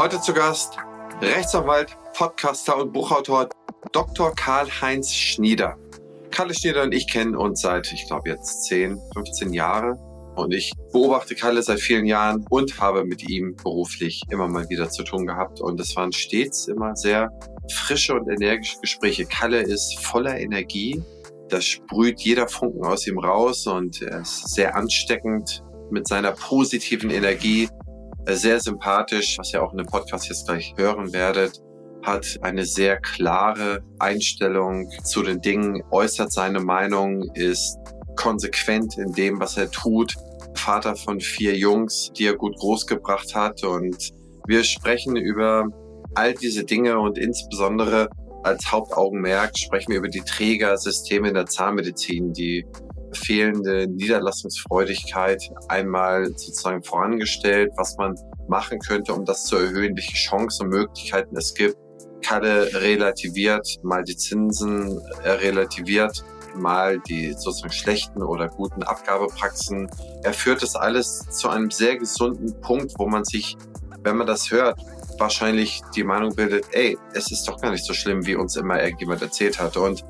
Heute zu Gast Rechtsanwalt, Podcaster und Buchautor Dr. Karl-Heinz Schnieder. Kalle Schnieder und ich kennen uns seit, ich glaube, jetzt 10, 15 Jahre. Und ich beobachte Kalle seit vielen Jahren und habe mit ihm beruflich immer mal wieder zu tun gehabt. Und es waren stets immer sehr frische und energische Gespräche. Kalle ist voller Energie. Das sprüht jeder Funken aus ihm raus und er ist sehr ansteckend mit seiner positiven Energie. Sehr sympathisch, was ihr auch in dem Podcast jetzt gleich hören werdet hat eine sehr klare Einstellung zu den Dingen, äußert seine Meinung, ist konsequent in dem, was er tut. Vater von vier Jungs, die er gut großgebracht hat. Und wir sprechen über all diese Dinge und insbesondere als Hauptaugenmerk sprechen wir über die Trägersysteme in der Zahnmedizin, die fehlende Niederlassungsfreudigkeit einmal sozusagen vorangestellt, was man machen könnte, um das zu erhöhen, welche Chancen und Möglichkeiten es gibt. Kalle relativiert mal die Zinsen, er relativiert mal die sozusagen schlechten oder guten Abgabepraxen. Er führt das alles zu einem sehr gesunden Punkt, wo man sich, wenn man das hört, wahrscheinlich die Meinung bildet, ey, es ist doch gar nicht so schlimm, wie uns immer irgendjemand erzählt hat. Und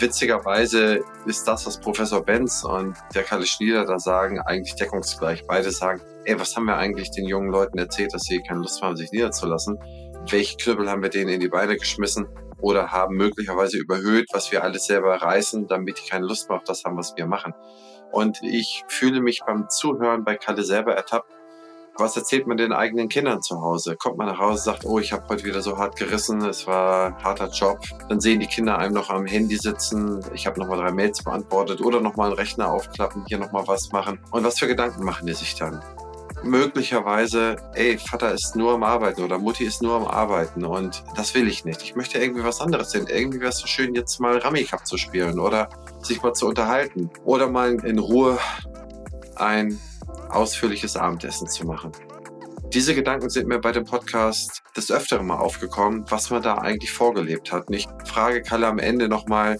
witzigerweise ist das, was Professor Benz und der Kalle Schnieder da sagen, eigentlich deckungsgleich. Beide sagen, ey, was haben wir eigentlich den jungen Leuten erzählt, dass sie keine Lust haben, sich niederzulassen? Welche Knüppel haben wir denen in die Beine geschmissen? Oder haben möglicherweise überhöht, was wir alles selber reißen, damit die keine Lust mehr auf das haben, was wir machen. Und ich fühle mich beim Zuhören bei Kalle selber ertappt, was erzählt man den eigenen Kindern zu Hause? Kommt man nach Hause, sagt, oh, ich habe heute wieder so hart gerissen, es war harter Job. Dann sehen die Kinder einem noch am Handy sitzen, ich habe nochmal drei Mails beantwortet oder nochmal einen Rechner aufklappen, hier nochmal was machen. Und was für Gedanken machen die sich dann? Möglicherweise, ey, Vater ist nur am Arbeiten oder Mutti ist nur am Arbeiten und das will ich nicht. Ich möchte irgendwie was anderes sehen. Irgendwie wäre es so schön, jetzt mal Rummy Cup zu spielen oder sich mal zu unterhalten oder mal in Ruhe ein ausführliches Abendessen zu machen. Diese Gedanken sind mir bei dem Podcast des Öfteren mal aufgekommen, was man da eigentlich vorgelebt hat. Und ich frage Kalle am Ende nochmal,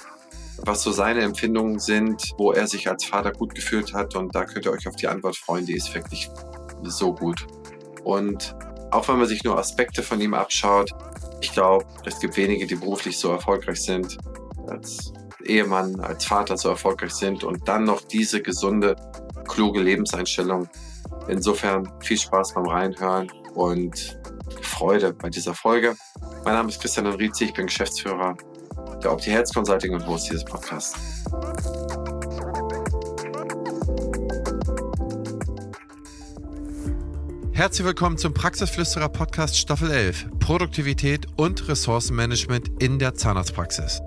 was so seine Empfindungen sind, wo er sich als Vater gut gefühlt hat. Und da könnt ihr euch auf die Antwort freuen, die ist wirklich so gut. Und auch wenn man sich nur Aspekte von ihm abschaut, ich glaube, es gibt wenige, die beruflich so erfolgreich sind, als Ehemann, als Vater so erfolgreich sind und dann noch diese gesunde kluge Lebenseinstellung. Insofern viel Spaß beim Reinhören und Freude bei dieser Folge. Mein Name ist Christian Enrizi, ich bin Geschäftsführer der Opti Health Consulting und Host dieses Podcasts. Herzlich willkommen zum Praxisflüsterer Podcast Staffel 11 Produktivität und Ressourcenmanagement in der Zahnarztpraxis.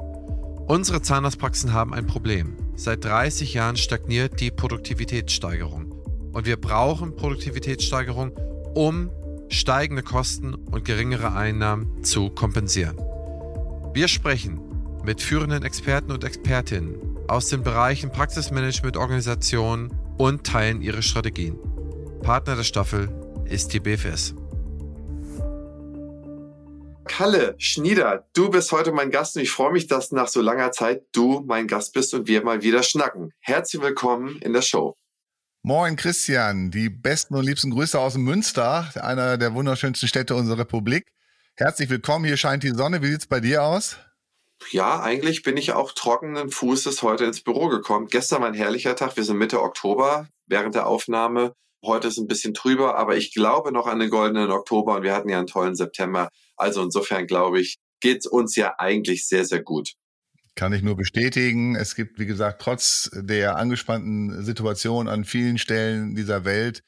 Unsere Zahnarztpraxen haben ein Problem. Seit 30 Jahren stagniert die Produktivitätssteigerung. Und wir brauchen Produktivitätssteigerung, um steigende Kosten und geringere Einnahmen zu kompensieren. Wir sprechen mit führenden Experten und Expertinnen aus den Bereichen Praxismanagement, Organisation und teilen ihre Strategien. Partner der Staffel ist die BFS. Kalle Schnieder, du bist heute mein Gast und ich freue mich, dass nach so langer Zeit du mein Gast bist und wir mal wieder schnacken. Herzlich willkommen in der Show. Moin Christian, die besten und liebsten Grüße aus Münster, einer der wunderschönsten Städte unserer Republik. Herzlich willkommen, hier scheint die Sonne. Wie sieht es bei dir aus? Ja, eigentlich bin ich auch trockenen Fußes heute ins Büro gekommen. Gestern war ein herrlicher Tag, wir sind Mitte Oktober während der Aufnahme. Heute ist ein bisschen trüber, aber ich glaube noch an den goldenen Oktober und wir hatten ja einen tollen September. Also insofern glaube ich, geht es uns ja eigentlich sehr, sehr gut. Kann ich nur bestätigen. Es gibt, wie gesagt, trotz der angespannten Situation an vielen Stellen dieser Welt,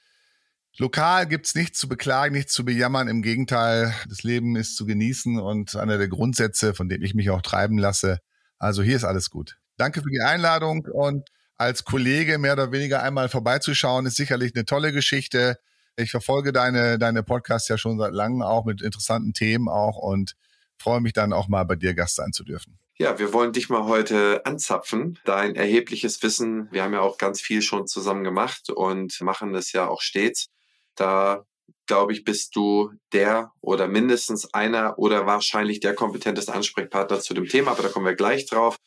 lokal gibt es nichts zu beklagen, nichts zu bejammern. Im Gegenteil, das Leben ist zu genießen und einer der Grundsätze, von dem ich mich auch treiben lasse. Also hier ist alles gut. Danke für die Einladung und als Kollege mehr oder weniger einmal vorbeizuschauen, ist sicherlich eine tolle Geschichte. Ich verfolge deine, deine Podcasts ja schon seit langem auch mit interessanten Themen auch und freue mich dann auch mal bei dir Gast sein zu dürfen. Ja, wir wollen dich mal heute anzapfen. Dein erhebliches Wissen, wir haben ja auch ganz viel schon zusammen gemacht und machen das ja auch stets. Da glaube ich, bist du der oder mindestens einer oder wahrscheinlich der kompetenteste Ansprechpartner zu dem Thema, aber da kommen wir gleich drauf.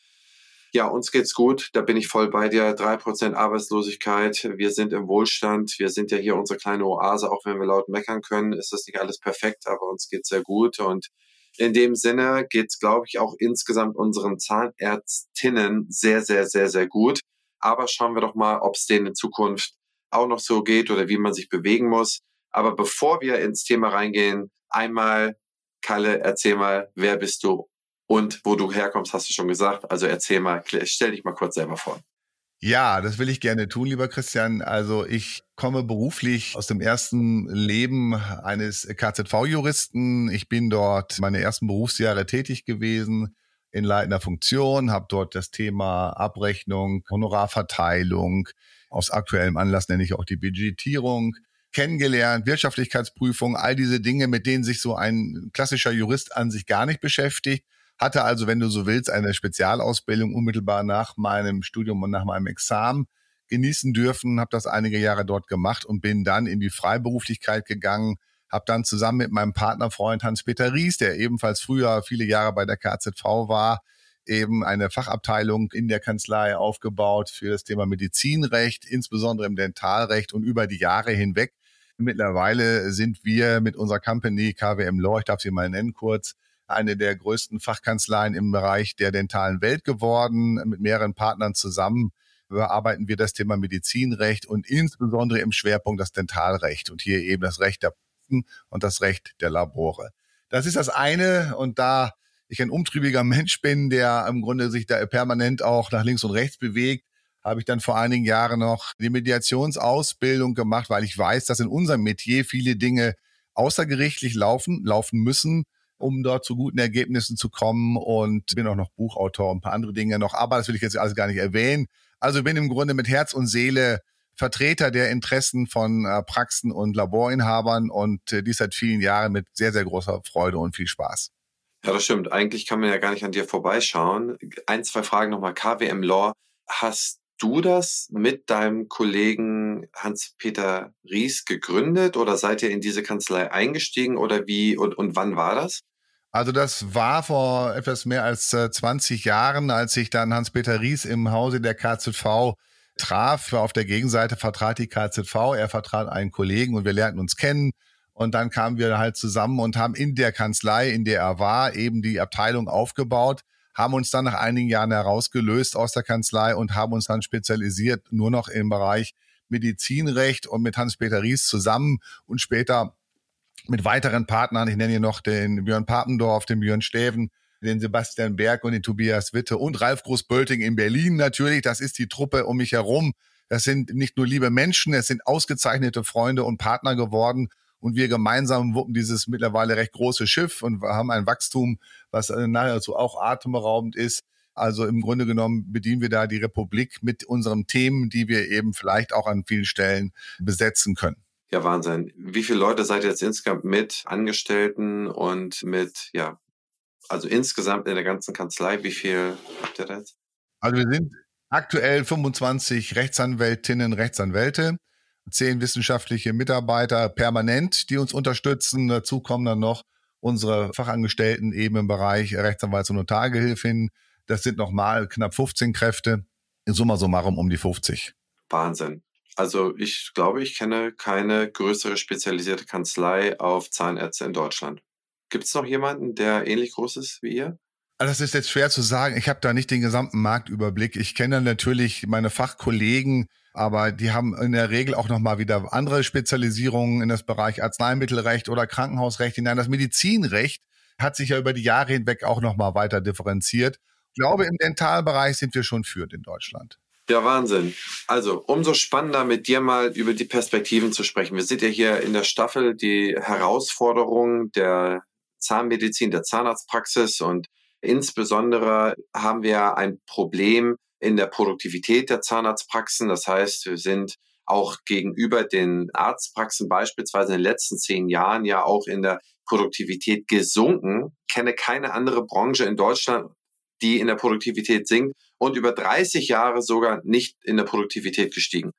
Ja, uns geht's gut. Da bin ich voll bei dir. Drei Prozent Arbeitslosigkeit. Wir sind im Wohlstand. Wir sind ja hier unsere kleine Oase. Auch wenn wir laut meckern können, ist das nicht alles perfekt, aber uns geht's sehr gut. Und in dem Sinne geht's, glaube ich, auch insgesamt unseren Zahnärztinnen sehr, sehr, sehr, sehr gut. Aber schauen wir doch mal, ob es denen in Zukunft auch noch so geht oder wie man sich bewegen muss. Aber bevor wir ins Thema reingehen, einmal, Kalle, erzähl mal, wer bist du und wo du herkommst, hast du schon gesagt. Also erzähl mal, stell dich mal kurz selber vor. Ja, das will ich gerne tun, lieber Christian. Also ich komme beruflich aus dem ersten Leben eines KZV-Juristen. Ich bin dort meine ersten Berufsjahre tätig gewesen in leitender Funktion, habe dort das Thema Abrechnung, Honorarverteilung, aus aktuellem Anlass nenne ich auch die Budgetierung, kennengelernt, Wirtschaftlichkeitsprüfung, all diese Dinge, mit denen sich so ein klassischer Jurist an sich gar nicht beschäftigt hatte also, wenn du so willst, eine Spezialausbildung unmittelbar nach meinem Studium und nach meinem Examen genießen dürfen, habe das einige Jahre dort gemacht und bin dann in die Freiberuflichkeit gegangen, habe dann zusammen mit meinem Partnerfreund Hans-Peter Ries, der ebenfalls früher viele Jahre bei der KZV war, eben eine Fachabteilung in der Kanzlei aufgebaut für das Thema Medizinrecht, insbesondere im Dentalrecht und über die Jahre hinweg. Mittlerweile sind wir mit unserer Company KWM Law, ich darf sie mal nennen kurz, eine der größten Fachkanzleien im Bereich der dentalen Welt geworden. Mit mehreren Partnern zusammen bearbeiten wir das Thema Medizinrecht und insbesondere im Schwerpunkt das Dentalrecht und hier eben das Recht der Praxen und das Recht der Labore. Das ist das eine und da ich ein umtriebiger Mensch bin, der im Grunde sich da permanent auch nach links und rechts bewegt, habe ich dann vor einigen Jahren noch die Mediationsausbildung gemacht, weil ich weiß, dass in unserem Metier viele Dinge außergerichtlich laufen, laufen müssen um dort zu guten Ergebnissen zu kommen und bin auch noch Buchautor und ein paar andere Dinge noch, aber das will ich jetzt alles gar nicht erwähnen. Also bin im Grunde mit Herz und Seele Vertreter der Interessen von äh, Praxen und Laborinhabern und äh, dies seit vielen Jahren mit sehr, sehr großer Freude und viel Spaß. Ja, das stimmt. Eigentlich kann man ja gar nicht an dir vorbeischauen. Ein, zwei Fragen nochmal. KWM Law. Hast du das mit deinem Kollegen Hans-Peter Ries gegründet oder seid ihr in diese Kanzlei eingestiegen oder wie und, und wann war das? Also das war vor etwas mehr als 20 äh, Jahren, als ich dann Hans-Peter Ries im Hause der KZV traf. Auf der Gegenseite vertrat die KZV, er vertrat einen Kollegen und wir lernten uns kennen. Und dann kamen wir halt zusammen und haben in der Kanzlei, in der er war, eben die Abteilung aufgebaut, haben uns dann nach einigen Jahren herausgelöst aus der Kanzlei und haben uns dann spezialisiert nur noch im Bereich Medizinrecht und mit Hans-Peter Ries zusammen und später mit weiteren Partnern. Ich nenne hier noch den Björn Papendorf, den Björn Stäven, den Sebastian Berg und den Tobias Witte und Ralf Großbölting in Berlin natürlich. Das ist die Truppe um mich herum. Das sind nicht nur liebe Menschen, es sind ausgezeichnete Freunde und Partner geworden. Und wir gemeinsam wuppen dieses mittlerweile recht große Schiff und haben ein Wachstum, was nahezu auch atemberaubend ist. Also im Grunde genommen bedienen wir da die Republik mit unseren Themen, die wir eben vielleicht auch an vielen Stellen besetzen können. Ja, Wahnsinn. Wie viele Leute seid ihr jetzt insgesamt mit Angestellten und mit, ja, also insgesamt in der ganzen Kanzlei, wie viel habt ihr da jetzt? Also wir sind aktuell 25 Rechtsanwältinnen, Rechtsanwälte, zehn wissenschaftliche Mitarbeiter permanent, die uns unterstützen. Dazu kommen dann noch unsere Fachangestellten eben im Bereich Rechtsanwalts- und Notargehilfin. Das sind nochmal knapp 15 Kräfte. In Summa summarum um die 50. Wahnsinn. Also ich glaube, ich kenne keine größere spezialisierte Kanzlei auf Zahnärzte in Deutschland. Gibt es noch jemanden, der ähnlich groß ist wie ihr? Also das ist jetzt schwer zu sagen. Ich habe da nicht den gesamten Marktüberblick. Ich kenne natürlich meine Fachkollegen, aber die haben in der Regel auch nochmal wieder andere Spezialisierungen in das Bereich Arzneimittelrecht oder Krankenhausrecht hinein. Das Medizinrecht hat sich ja über die Jahre hinweg auch nochmal weiter differenziert. Ich glaube, im Dentalbereich sind wir schon führend in Deutschland. Ja, Wahnsinn. Also, umso spannender mit dir mal über die Perspektiven zu sprechen. Wir sind ja hier in der Staffel die Herausforderungen der Zahnmedizin, der Zahnarztpraxis und insbesondere haben wir ein Problem in der Produktivität der Zahnarztpraxen. Das heißt, wir sind auch gegenüber den Arztpraxen beispielsweise in den letzten zehn Jahren ja auch in der Produktivität gesunken. Ich kenne keine andere Branche in Deutschland, die in der Produktivität sinkt und über 30 Jahre sogar nicht in der Produktivität gestiegen.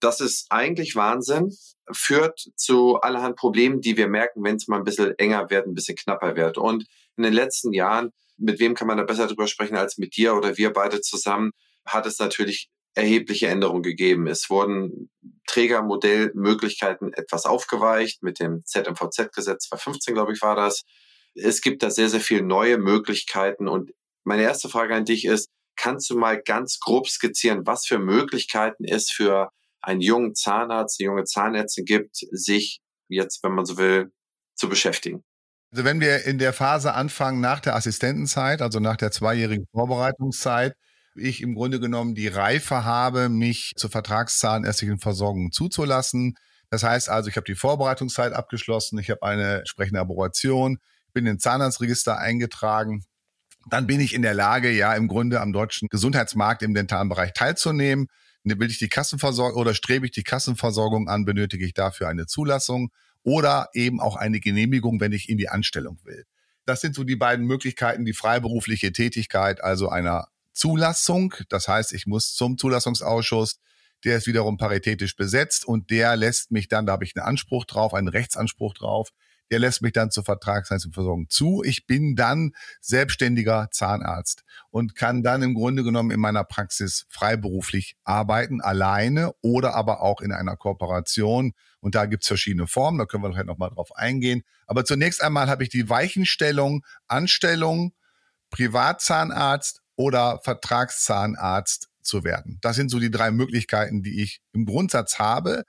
Das ist eigentlich Wahnsinn, führt zu allerhand Problemen, die wir merken, wenn es mal ein bisschen enger wird, ein bisschen knapper wird. Und in den letzten Jahren mit wem kann man da besser drüber sprechen als mit dir oder wir beide zusammen, hat es natürlich erhebliche Änderungen gegeben. Es wurden Trägermodellmöglichkeiten etwas aufgeweicht mit dem ZMVZ-Gesetz 2015, glaube ich, war das. Es gibt da sehr, sehr viele neue Möglichkeiten. Und meine erste Frage an dich ist, kannst du mal ganz grob skizzieren, was für Möglichkeiten es für einen jungen Zahnarzt, eine junge Zahnärztin gibt, sich jetzt, wenn man so will, zu beschäftigen? Also wenn wir in der Phase anfangen nach der Assistentenzeit, also nach der zweijährigen Vorbereitungszeit, ich im Grunde genommen die Reife habe, mich zur vertragszahnärztlichen Versorgung zuzulassen. Das heißt also, ich habe die Vorbereitungszeit abgeschlossen, ich habe eine entsprechende Aberration, bin in Zahnarztregister eingetragen. Dann bin ich in der Lage, ja, im Grunde am deutschen Gesundheitsmarkt im dentalen Bereich teilzunehmen. Will ich die Kassenversorgung oder strebe ich die Kassenversorgung an, benötige ich dafür eine Zulassung oder eben auch eine Genehmigung, wenn ich in die Anstellung will. Das sind so die beiden Möglichkeiten, die freiberufliche Tätigkeit, also einer Zulassung. Das heißt, ich muss zum Zulassungsausschuss, der ist wiederum paritätisch besetzt und der lässt mich dann, da habe ich einen Anspruch drauf, einen Rechtsanspruch drauf, der lässt mich dann zur Vertragsleistungsversorgung zu. Ich bin dann selbstständiger Zahnarzt und kann dann im Grunde genommen in meiner Praxis freiberuflich arbeiten, alleine oder aber auch in einer Kooperation. Und da gibt's verschiedene Formen, da können wir vielleicht nochmal drauf eingehen. Aber zunächst einmal habe ich die Weichenstellung, Anstellung, Privatzahnarzt oder Vertragszahnarzt zu werden. Das sind so die drei Möglichkeiten, die ich im Grundsatz habe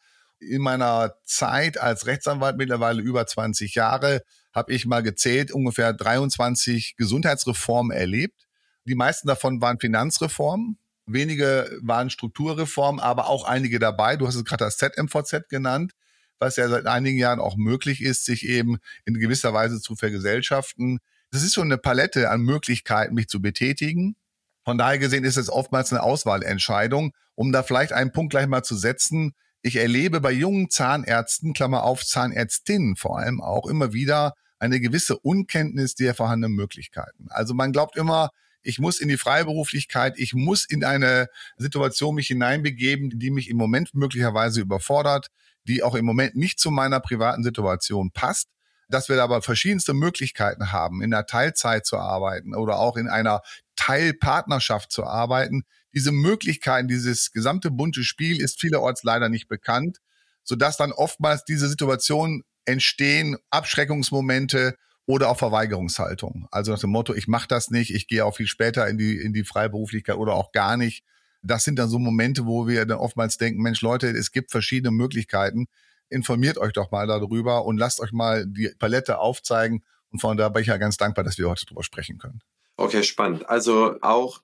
in meiner Zeit als Rechtsanwalt mittlerweile über 20 Jahre habe ich mal gezählt, ungefähr 23 Gesundheitsreformen erlebt. Die meisten davon waren Finanzreformen. Wenige waren Strukturreformen, aber auch einige dabei. Du hast es gerade das ZMVZ genannt, was ja seit einigen Jahren auch möglich ist, sich eben in gewisser Weise zu vergesellschaften. Das ist schon eine Palette an Möglichkeiten, mich zu betätigen. Von daher gesehen ist es oftmals eine Auswahlentscheidung, um da vielleicht einen Punkt gleich mal zu setzen. Ich erlebe bei jungen Zahnärzten, Klammer auf, Zahnärztinnen vor allem auch immer wieder eine gewisse Unkenntnis der vorhandenen Möglichkeiten. Also man glaubt immer, ich muss in die Freiberuflichkeit, ich muss in eine Situation mich hineinbegeben, die mich im Moment möglicherweise überfordert, die auch im Moment nicht zu meiner privaten Situation passt. Dass wir aber verschiedenste Möglichkeiten haben, in der Teilzeit zu arbeiten oder auch in einer Teilpartnerschaft zu arbeiten, diese Möglichkeiten, dieses gesamte bunte Spiel ist vielerorts leider nicht bekannt, sodass dann oftmals diese Situationen entstehen, Abschreckungsmomente oder auch Verweigerungshaltung. Also nach dem Motto, ich mache das nicht, ich gehe auch viel später in die, in die Freiberuflichkeit oder auch gar nicht. Das sind dann so Momente, wo wir dann oftmals denken, Mensch Leute, es gibt verschiedene Möglichkeiten. Informiert euch doch mal darüber und lasst euch mal die Palette aufzeigen. Und von da bin ich ja ganz dankbar, dass wir heute darüber sprechen können. Okay, spannend. Also auch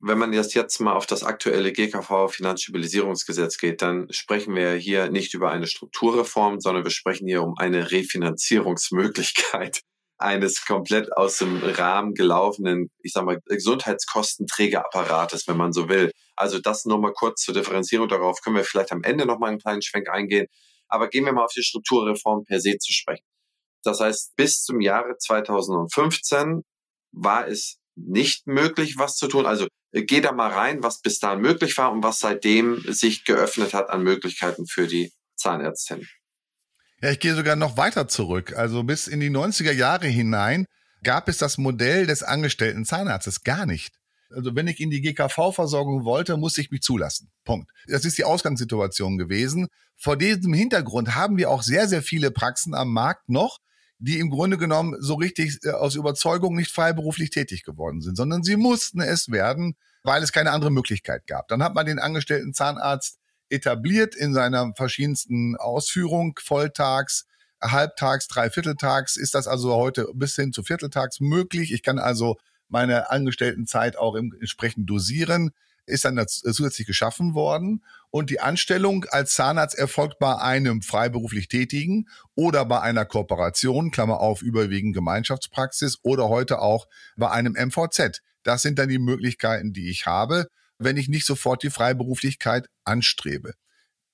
wenn man jetzt, jetzt mal auf das aktuelle GKV Finanzstabilisierungsgesetz geht, dann sprechen wir hier nicht über eine Strukturreform, sondern wir sprechen hier um eine Refinanzierungsmöglichkeit eines komplett aus dem Rahmen gelaufenen, ich sag mal, Gesundheitskostenträgerapparates, wenn man so will. Also das nur mal kurz zur Differenzierung. Darauf können wir vielleicht am Ende noch mal einen kleinen Schwenk eingehen. Aber gehen wir mal auf die Strukturreform per se zu sprechen. Das heißt, bis zum Jahre 2015 war es nicht möglich, was zu tun. Also äh, geh da mal rein, was bis dahin möglich war und was seitdem sich geöffnet hat an Möglichkeiten für die Zahnärztin. Ja, ich gehe sogar noch weiter zurück. Also bis in die 90er Jahre hinein gab es das Modell des angestellten Zahnarztes gar nicht. Also wenn ich in die GKV-Versorgung wollte, musste ich mich zulassen. Punkt. Das ist die Ausgangssituation gewesen. Vor diesem Hintergrund haben wir auch sehr, sehr viele Praxen am Markt noch, die im Grunde genommen so richtig äh, aus Überzeugung nicht freiberuflich tätig geworden sind, sondern sie mussten es werden, weil es keine andere Möglichkeit gab. Dann hat man den angestellten Zahnarzt etabliert in seiner verschiedensten Ausführung, volltags, halbtags, dreivierteltags, ist das also heute bis hin zu vierteltags möglich. Ich kann also meine Angestelltenzeit auch entsprechend dosieren ist dann zusätzlich geschaffen worden und die Anstellung als Zahnarzt erfolgt bei einem freiberuflich Tätigen oder bei einer Kooperation, Klammer auf, überwiegend Gemeinschaftspraxis oder heute auch bei einem MVZ. Das sind dann die Möglichkeiten, die ich habe, wenn ich nicht sofort die Freiberuflichkeit anstrebe.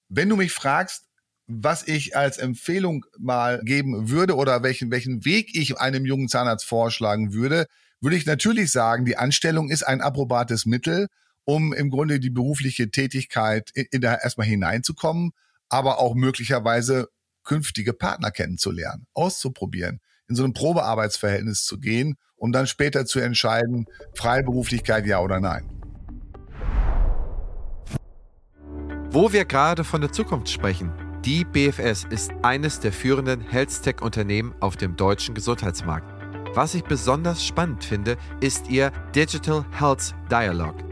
Wenn du mich fragst, was ich als Empfehlung mal geben würde oder welchen, welchen Weg ich einem jungen Zahnarzt vorschlagen würde, würde ich natürlich sagen, die Anstellung ist ein approbates Mittel um im Grunde die berufliche Tätigkeit in, da erstmal hineinzukommen, aber auch möglicherweise künftige Partner kennenzulernen, auszuprobieren, in so ein Probearbeitsverhältnis zu gehen, um dann später zu entscheiden, Freiberuflichkeit ja oder nein. Wo wir gerade von der Zukunft sprechen, die BFS ist eines der führenden Health-Tech-Unternehmen auf dem deutschen Gesundheitsmarkt. Was ich besonders spannend finde, ist ihr Digital Health Dialogue.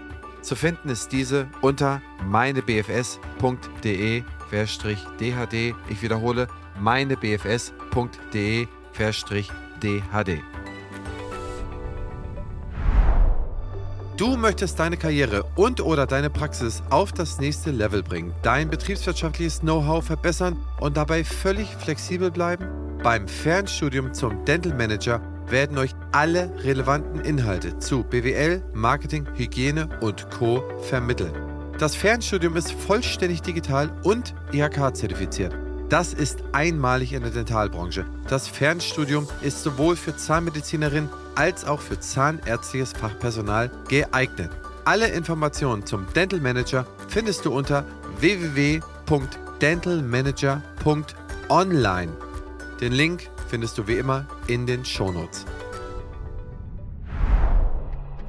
Zu finden ist diese unter meinebfs.de-dhd. Ich wiederhole, meinebfs.de-dhd. Du möchtest deine Karriere und oder deine Praxis auf das nächste Level bringen, dein betriebswirtschaftliches Know-how verbessern und dabei völlig flexibel bleiben? Beim Fernstudium zum Dental Manager werden euch alle relevanten Inhalte zu BWL, Marketing, Hygiene und Co. vermittelt. Das Fernstudium ist vollständig digital und IHK-zertifiziert. Das ist einmalig in der Dentalbranche. Das Fernstudium ist sowohl für Zahnmedizinerinnen als auch für zahnärztliches Fachpersonal geeignet. Alle Informationen zum Dental Manager findest du unter www.dentalmanager.online. Den Link findest du wie immer in den Shownotes.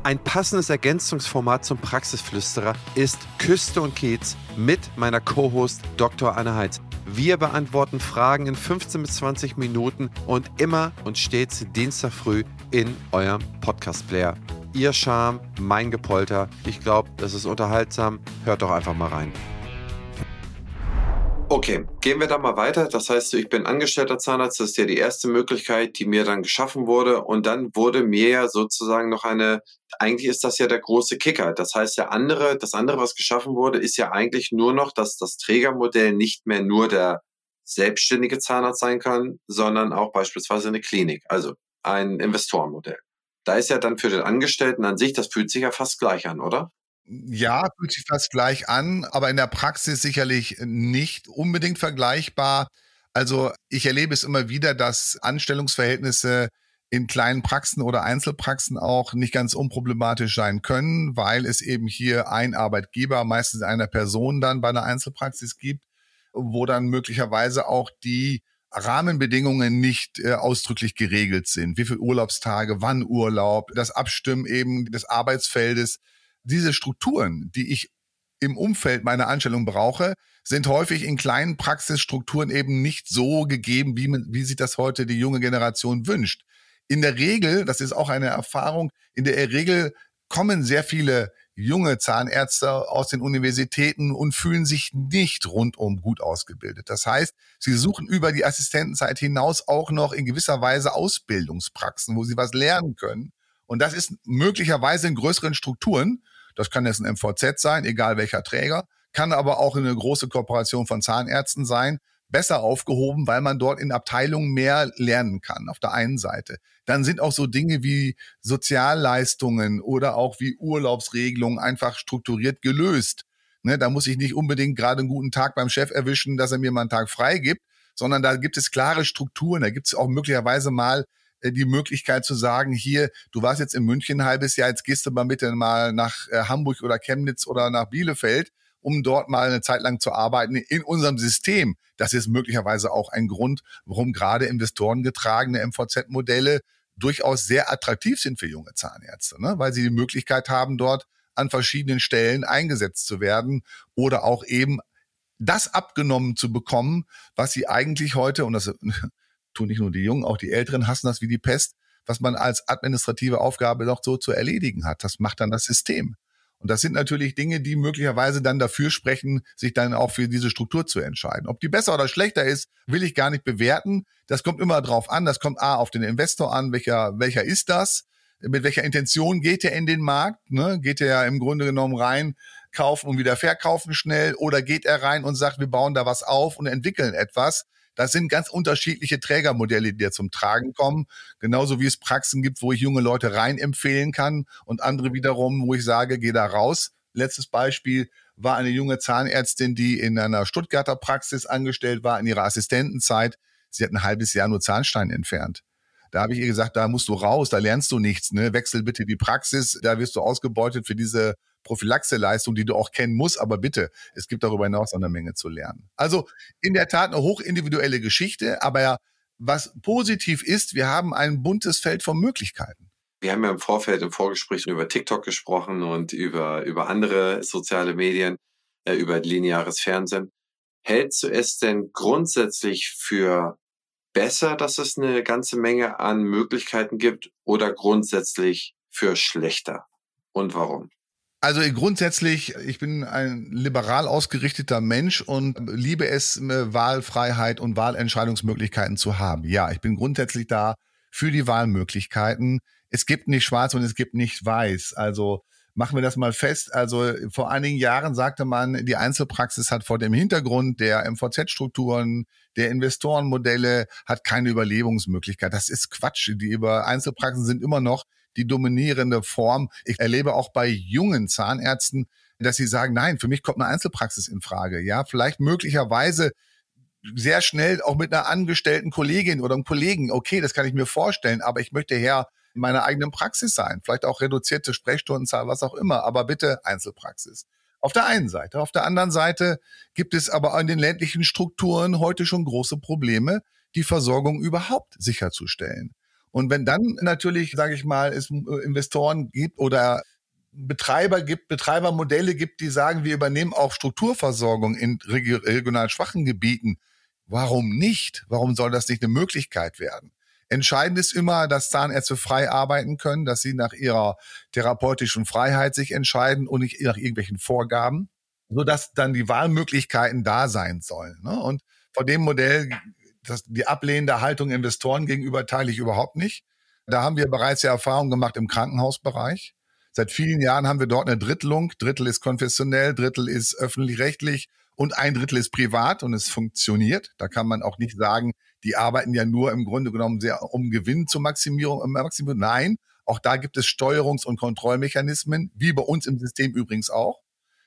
Ein passendes Ergänzungsformat zum Praxisflüsterer ist Küste und Kiez mit meiner Co-Host Dr. Anne Heitz. Wir beantworten Fragen in 15 bis 20 Minuten und immer und stets Dienstag früh in eurem Podcast-Player. Ihr Charme, mein Gepolter. Ich glaube, das ist unterhaltsam. Hört doch einfach mal rein. Okay, gehen wir da mal weiter. Das heißt, ich bin angestellter Zahnarzt. Das ist ja die erste Möglichkeit, die mir dann geschaffen wurde. Und dann wurde mir ja sozusagen noch eine, eigentlich ist das ja der große Kicker. Das heißt, der andere, das andere, was geschaffen wurde, ist ja eigentlich nur noch, dass das Trägermodell nicht mehr nur der selbstständige Zahnarzt sein kann, sondern auch beispielsweise eine Klinik, also ein Investorenmodell. Da ist ja dann für den Angestellten an sich, das fühlt sich ja fast gleich an, oder? Ja, fühlt sich fast gleich an, aber in der Praxis sicherlich nicht unbedingt vergleichbar. Also ich erlebe es immer wieder, dass Anstellungsverhältnisse in kleinen Praxen oder Einzelpraxen auch nicht ganz unproblematisch sein können, weil es eben hier ein Arbeitgeber, meistens einer Person dann bei einer Einzelpraxis gibt, wo dann möglicherweise auch die Rahmenbedingungen nicht äh, ausdrücklich geregelt sind. Wie viele Urlaubstage, wann Urlaub, das Abstimmen eben des Arbeitsfeldes diese Strukturen, die ich im Umfeld meiner Anstellung brauche, sind häufig in kleinen Praxisstrukturen eben nicht so gegeben, wie, man, wie sich das heute die junge Generation wünscht. In der Regel, das ist auch eine Erfahrung, in der Regel kommen sehr viele junge Zahnärzte aus den Universitäten und fühlen sich nicht rundum gut ausgebildet. Das heißt, sie suchen über die Assistentenzeit hinaus auch noch in gewisser Weise Ausbildungspraxen, wo sie was lernen können. Und das ist möglicherweise in größeren Strukturen, das kann jetzt ein MVZ sein, egal welcher Träger, kann aber auch eine große Kooperation von Zahnärzten sein, besser aufgehoben, weil man dort in Abteilungen mehr lernen kann, auf der einen Seite. Dann sind auch so Dinge wie Sozialleistungen oder auch wie Urlaubsregelungen einfach strukturiert gelöst. Ne, da muss ich nicht unbedingt gerade einen guten Tag beim Chef erwischen, dass er mir mal einen Tag frei gibt, sondern da gibt es klare Strukturen. Da gibt es auch möglicherweise mal die Möglichkeit zu sagen, hier, du warst jetzt in München ein halbes Jahr, jetzt gehst du mal bitte mal nach äh, Hamburg oder Chemnitz oder nach Bielefeld, um dort mal eine Zeit lang zu arbeiten in unserem System. Das ist möglicherweise auch ein Grund, warum gerade investorengetragene MVZ-Modelle durchaus sehr attraktiv sind für junge Zahnärzte, ne? weil sie die Möglichkeit haben, dort an verschiedenen Stellen eingesetzt zu werden oder auch eben das abgenommen zu bekommen, was sie eigentlich heute, und das tun nicht nur die Jungen, auch die Älteren hassen das wie die Pest, was man als administrative Aufgabe noch so zu erledigen hat. Das macht dann das System. Und das sind natürlich Dinge, die möglicherweise dann dafür sprechen, sich dann auch für diese Struktur zu entscheiden. Ob die besser oder schlechter ist, will ich gar nicht bewerten. Das kommt immer drauf an. Das kommt A auf den Investor an, welcher, welcher ist das? Mit welcher Intention geht er in den Markt? Ne? Geht er ja im Grunde genommen rein, kaufen und wieder verkaufen schnell? Oder geht er rein und sagt, wir bauen da was auf und entwickeln etwas? Das sind ganz unterschiedliche Trägermodelle, die da zum Tragen kommen. Genauso wie es Praxen gibt, wo ich junge Leute rein empfehlen kann und andere wiederum, wo ich sage, geh da raus. Letztes Beispiel war eine junge Zahnärztin, die in einer Stuttgarter Praxis angestellt war in ihrer Assistentenzeit. Sie hat ein halbes Jahr nur Zahnstein entfernt. Da habe ich ihr gesagt, da musst du raus, da lernst du nichts. Ne? Wechsel bitte die Praxis, da wirst du ausgebeutet für diese Prophylaxeleistung, die du auch kennen musst. Aber bitte, es gibt darüber hinaus eine Menge zu lernen. Also in der Tat eine hochindividuelle Geschichte, aber was positiv ist, wir haben ein buntes Feld von Möglichkeiten. Wir haben ja im Vorfeld, im Vorgespräch über TikTok gesprochen und über, über andere soziale Medien, äh, über lineares Fernsehen. Hältst du es denn grundsätzlich für besser, dass es eine ganze Menge an Möglichkeiten gibt oder grundsätzlich für schlechter? Und warum? Also grundsätzlich, ich bin ein liberal ausgerichteter Mensch und liebe es, Wahlfreiheit und Wahlentscheidungsmöglichkeiten zu haben. Ja, ich bin grundsätzlich da für die Wahlmöglichkeiten. Es gibt nicht schwarz und es gibt nicht weiß. Also machen wir das mal fest. Also vor einigen Jahren sagte man, die Einzelpraxis hat vor dem Hintergrund der MVZ-Strukturen, der Investorenmodelle, hat keine Überlebensmöglichkeit. Das ist Quatsch. Die Einzelpraxen sind immer noch die dominierende Form. Ich erlebe auch bei jungen Zahnärzten, dass sie sagen, nein, für mich kommt eine Einzelpraxis in Frage. Ja, vielleicht möglicherweise sehr schnell auch mit einer angestellten Kollegin oder einem Kollegen. Okay, das kann ich mir vorstellen, aber ich möchte her in meiner eigenen Praxis sein. Vielleicht auch reduzierte Sprechstundenzahl, was auch immer, aber bitte Einzelpraxis. Auf der einen Seite. Auf der anderen Seite gibt es aber in den ländlichen Strukturen heute schon große Probleme, die Versorgung überhaupt sicherzustellen. Und wenn dann natürlich, sage ich mal, es äh, Investoren gibt oder Betreiber gibt, Betreibermodelle gibt, die sagen, wir übernehmen auch Strukturversorgung in regional schwachen Gebieten. Warum nicht? Warum soll das nicht eine Möglichkeit werden? Entscheidend ist immer, dass Zahnärzte frei arbeiten können, dass sie nach ihrer therapeutischen Freiheit sich entscheiden und nicht nach irgendwelchen Vorgaben, sodass dann die Wahlmöglichkeiten da sein sollen. Ne? Und vor dem Modell das, die ablehnende Haltung Investoren gegenüber teile ich überhaupt nicht. Da haben wir bereits ja Erfahrungen gemacht im Krankenhausbereich. Seit vielen Jahren haben wir dort eine Drittelung. Drittel ist konfessionell, Drittel ist öffentlich-rechtlich und ein Drittel ist privat und es funktioniert. Da kann man auch nicht sagen, die arbeiten ja nur im Grunde genommen sehr um Gewinn zur Maximierung. Maximierung. Nein, auch da gibt es Steuerungs- und Kontrollmechanismen, wie bei uns im System übrigens auch.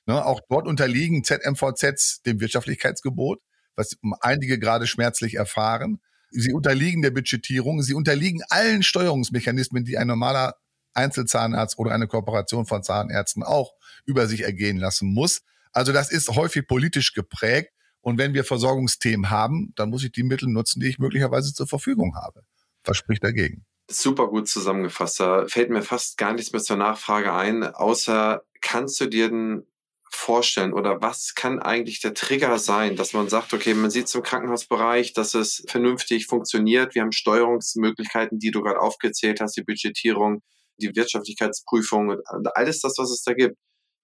Ne, auch dort unterliegen ZMVZs dem Wirtschaftlichkeitsgebot was einige gerade schmerzlich erfahren. Sie unterliegen der Budgetierung, sie unterliegen allen Steuerungsmechanismen, die ein normaler Einzelzahnarzt oder eine Kooperation von Zahnärzten auch über sich ergehen lassen muss. Also das ist häufig politisch geprägt. Und wenn wir Versorgungsthemen haben, dann muss ich die Mittel nutzen, die ich möglicherweise zur Verfügung habe. Was spricht dagegen? Super gut zusammengefasst. Da fällt mir fast gar nichts mehr zur Nachfrage ein, außer kannst du dir denn vorstellen oder was kann eigentlich der Trigger sein, dass man sagt, okay, man sieht zum Krankenhausbereich, dass es vernünftig funktioniert. Wir haben Steuerungsmöglichkeiten, die du gerade aufgezählt hast, die Budgetierung, die Wirtschaftlichkeitsprüfung und alles das, was es da gibt.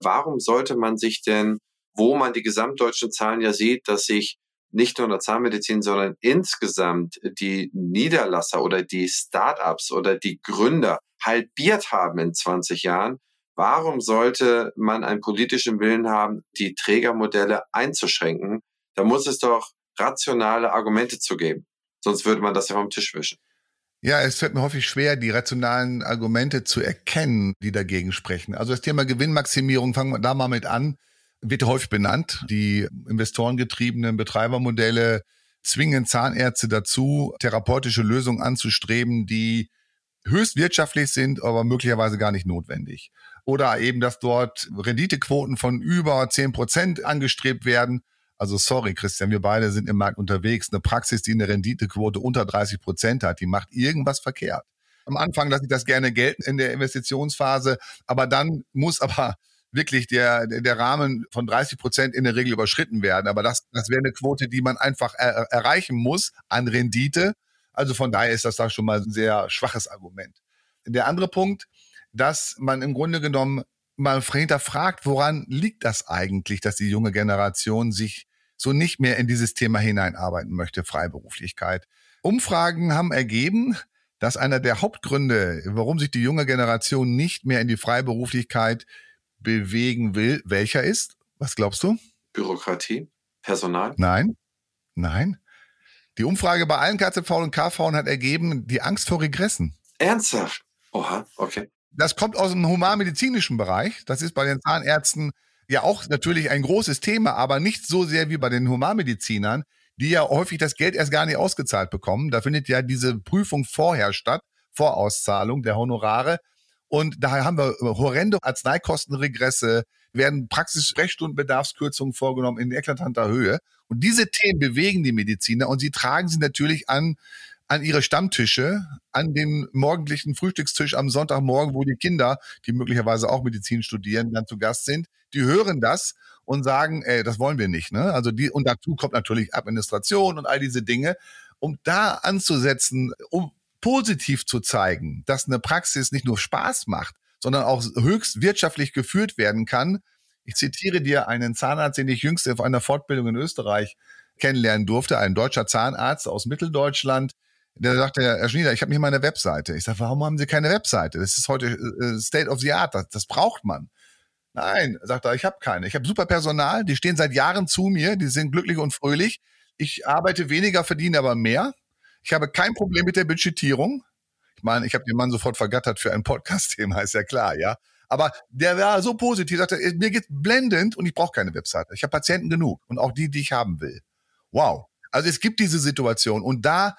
Warum sollte man sich denn, wo man die gesamtdeutschen Zahlen ja sieht, dass sich nicht nur in der Zahnmedizin, sondern insgesamt die Niederlasser oder die Startups oder die Gründer halbiert haben in 20 Jahren, Warum sollte man einen politischen Willen haben, die Trägermodelle einzuschränken? Da muss es doch rationale Argumente zu geben. Sonst würde man das ja vom Tisch wischen. Ja, es fällt mir häufig schwer, die rationalen Argumente zu erkennen, die dagegen sprechen. Also das Thema Gewinnmaximierung, fangen wir da mal mit an, wird häufig benannt. Die investorengetriebenen Betreibermodelle zwingen Zahnärzte dazu, therapeutische Lösungen anzustreben, die höchst wirtschaftlich sind, aber möglicherweise gar nicht notwendig oder eben, dass dort Renditequoten von über zehn Prozent angestrebt werden. Also sorry, Christian, wir beide sind im Markt unterwegs. Eine Praxis, die eine Renditequote unter 30 Prozent hat, die macht irgendwas verkehrt. Am Anfang lasse ich das gerne gelten in der Investitionsphase, aber dann muss aber wirklich der, der Rahmen von 30 Prozent in der Regel überschritten werden. Aber das, das wäre eine Quote, die man einfach er, erreichen muss an Rendite. Also von daher ist das da schon mal ein sehr schwaches Argument. Der andere Punkt, dass man im Grunde genommen mal hinterfragt, woran liegt das eigentlich, dass die junge Generation sich so nicht mehr in dieses Thema hineinarbeiten möchte, Freiberuflichkeit. Umfragen haben ergeben, dass einer der Hauptgründe, warum sich die junge Generation nicht mehr in die Freiberuflichkeit bewegen will, welcher ist? Was glaubst du? Bürokratie, Personal? Nein, nein. Die Umfrage bei allen KZV und KV hat ergeben, die Angst vor Regressen. Ernsthaft? Oha, okay. Das kommt aus dem humanmedizinischen Bereich. Das ist bei den Zahnärzten ja auch natürlich ein großes Thema, aber nicht so sehr wie bei den Humanmedizinern, die ja häufig das Geld erst gar nicht ausgezahlt bekommen. Da findet ja diese Prüfung vorher statt, Vorauszahlung der Honorare. Und daher haben wir horrende Arzneikostenregresse, werden Praxis-Sprechstundenbedarfskürzungen vorgenommen in eklatanter Höhe. Und diese Themen bewegen die Mediziner und sie tragen sie natürlich an an ihre Stammtische, an den morgendlichen Frühstückstisch am Sonntagmorgen, wo die Kinder, die möglicherweise auch Medizin studieren, dann zu Gast sind. Die hören das und sagen, ey, das wollen wir nicht. Ne? Also die, und dazu kommt natürlich Administration und all diese Dinge. Um da anzusetzen, um positiv zu zeigen, dass eine Praxis nicht nur Spaß macht, sondern auch höchst wirtschaftlich geführt werden kann. Ich zitiere dir einen Zahnarzt, den ich jüngst auf einer Fortbildung in Österreich kennenlernen durfte, ein deutscher Zahnarzt aus Mitteldeutschland, der sagte, Herr Schnieder, ich habe nicht mal eine Webseite. Ich sage, warum haben Sie keine Webseite? Das ist heute äh, State of the Art, das, das braucht man. Nein, sagt er, ich habe keine. Ich habe super Personal, die stehen seit Jahren zu mir, die sind glücklich und fröhlich. Ich arbeite weniger, verdiene aber mehr. Ich habe kein Problem mit der Budgetierung. Ich meine, ich habe den Mann sofort vergattert für ein Podcast-Thema, ist ja klar, ja. Aber der war so positiv, sagte, mir geht's blendend und ich brauche keine Webseite. Ich habe Patienten genug und auch die, die ich haben will. Wow. Also es gibt diese Situation und da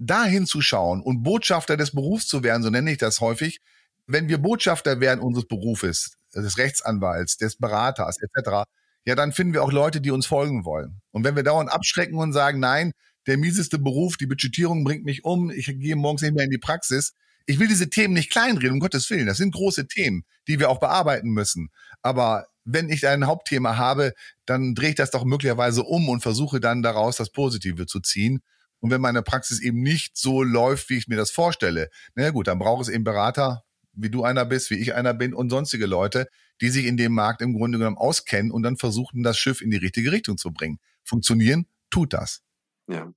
da hinzuschauen und Botschafter des Berufs zu werden, so nenne ich das häufig, wenn wir Botschafter werden unseres Berufes, des Rechtsanwalts, des Beraters etc., ja, dann finden wir auch Leute, die uns folgen wollen. Und wenn wir dauernd abschrecken und sagen, nein, der mieseste Beruf, die Budgetierung bringt mich um, ich gehe morgens nicht mehr in die Praxis. Ich will diese Themen nicht kleinreden, um Gottes Willen. Das sind große Themen, die wir auch bearbeiten müssen. Aber wenn ich ein Hauptthema habe, dann drehe ich das doch möglicherweise um und versuche dann daraus das Positive zu ziehen. Und wenn meine Praxis eben nicht so läuft, wie ich mir das vorstelle, na gut, dann braucht es eben Berater, wie du einer bist, wie ich einer bin und sonstige Leute, die sich in dem Markt im Grunde genommen auskennen und dann versuchen, das Schiff in die richtige Richtung zu bringen. Funktionieren tut das. Ja.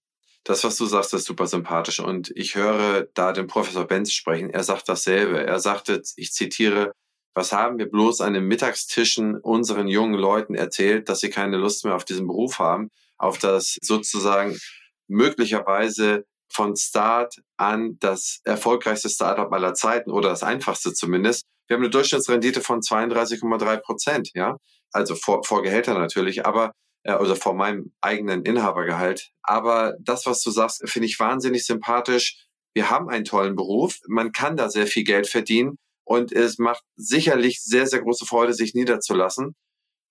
Das, was du sagst, ist super sympathisch. Und ich höre da den Professor Benz sprechen. Er sagt dasselbe. Er sagte, ich zitiere, was haben wir bloß an den Mittagstischen unseren jungen Leuten erzählt, dass sie keine Lust mehr auf diesen Beruf haben, auf das sozusagen möglicherweise von Start an das erfolgreichste Startup aller Zeiten oder das einfachste zumindest. Wir haben eine Durchschnittsrendite von 32,3 Prozent, ja. Also vor, vor Gehälter natürlich, aber äh, also vor meinem eigenen Inhabergehalt. Aber das, was du sagst, finde ich wahnsinnig sympathisch. Wir haben einen tollen Beruf. Man kann da sehr viel Geld verdienen und es macht sicherlich sehr, sehr große Freude, sich niederzulassen.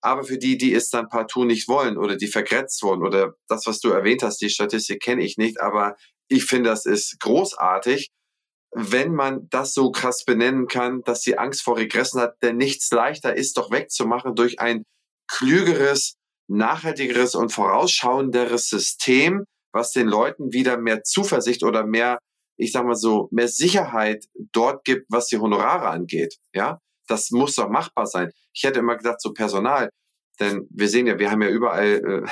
Aber für die, die es dann partout nicht wollen oder die vergrätzt wurden oder das, was du erwähnt hast, die Statistik kenne ich nicht, aber ich finde, das ist großartig, wenn man das so krass benennen kann, dass die Angst vor Regressen hat, denn nichts leichter ist doch wegzumachen durch ein klügeres, nachhaltigeres und vorausschauenderes System, was den Leuten wieder mehr Zuversicht oder mehr, ich sag mal so, mehr Sicherheit dort gibt, was die Honorare angeht. Ja, das muss doch machbar sein. Ich hätte immer gesagt, so Personal, denn wir sehen ja, wir haben ja überall äh,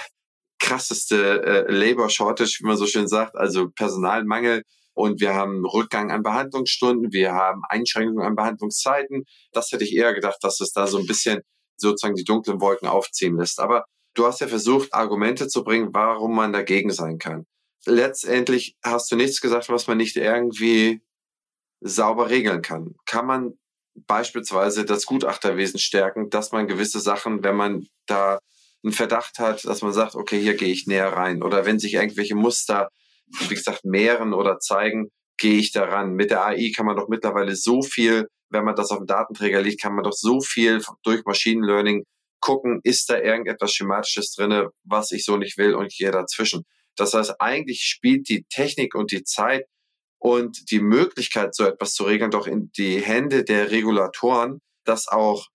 krasseste äh, Labor Shortage, wie man so schön sagt, also Personalmangel und wir haben Rückgang an Behandlungsstunden, wir haben Einschränkungen an Behandlungszeiten. Das hätte ich eher gedacht, dass es da so ein bisschen sozusagen die dunklen Wolken aufziehen lässt. Aber du hast ja versucht, Argumente zu bringen, warum man dagegen sein kann. Letztendlich hast du nichts gesagt, was man nicht irgendwie sauber regeln kann. Kann man beispielsweise das Gutachterwesen stärken, dass man gewisse Sachen, wenn man da einen Verdacht hat, dass man sagt, okay, hier gehe ich näher rein. Oder wenn sich irgendwelche Muster, wie gesagt, mehren oder zeigen, gehe ich daran. Mit der AI kann man doch mittlerweile so viel, wenn man das auf dem Datenträger liegt, kann man doch so viel durch Machine Learning gucken, ist da irgendetwas Schematisches drinne, was ich so nicht will und ich gehe dazwischen. Das heißt, eigentlich spielt die Technik und die Zeit und die Möglichkeit, so etwas zu regeln, doch in die Hände der Regulatoren, das auch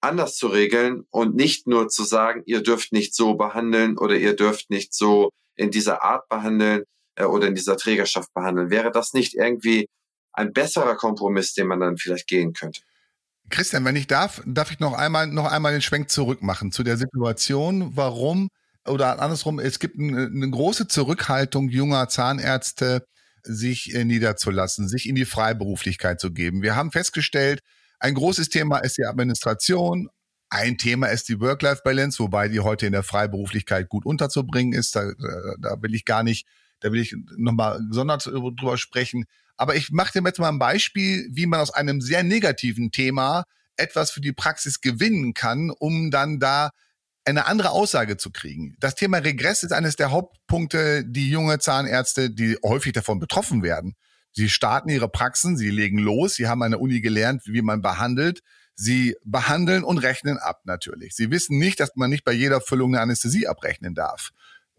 anders zu regeln und nicht nur zu sagen, ihr dürft nicht so behandeln oder ihr dürft nicht so in dieser Art behandeln äh, oder in dieser Trägerschaft behandeln. Wäre das nicht irgendwie ein besserer Kompromiss, den man dann vielleicht gehen könnte? Christian, wenn ich darf, darf ich noch einmal, noch einmal den Schwenk zurück machen zu der Situation, warum oder andersrum, es gibt eine, eine große Zurückhaltung junger Zahnärzte, sich äh, niederzulassen, sich in die Freiberuflichkeit zu geben. Wir haben festgestellt, ein großes Thema ist die Administration. Ein Thema ist die Work-Life-Balance, wobei die heute in der Freiberuflichkeit gut unterzubringen ist. Da, da will ich gar nicht, da will ich nochmal gesondert drüber sprechen. Aber ich mache dir jetzt mal ein Beispiel, wie man aus einem sehr negativen Thema etwas für die Praxis gewinnen kann, um dann da eine andere Aussage zu kriegen. Das Thema Regress ist eines der Hauptpunkte, die junge Zahnärzte, die häufig davon betroffen werden. Sie starten ihre Praxen, sie legen los, sie haben an der Uni gelernt, wie man behandelt. Sie behandeln und rechnen ab natürlich. Sie wissen nicht, dass man nicht bei jeder Füllung eine Anästhesie abrechnen darf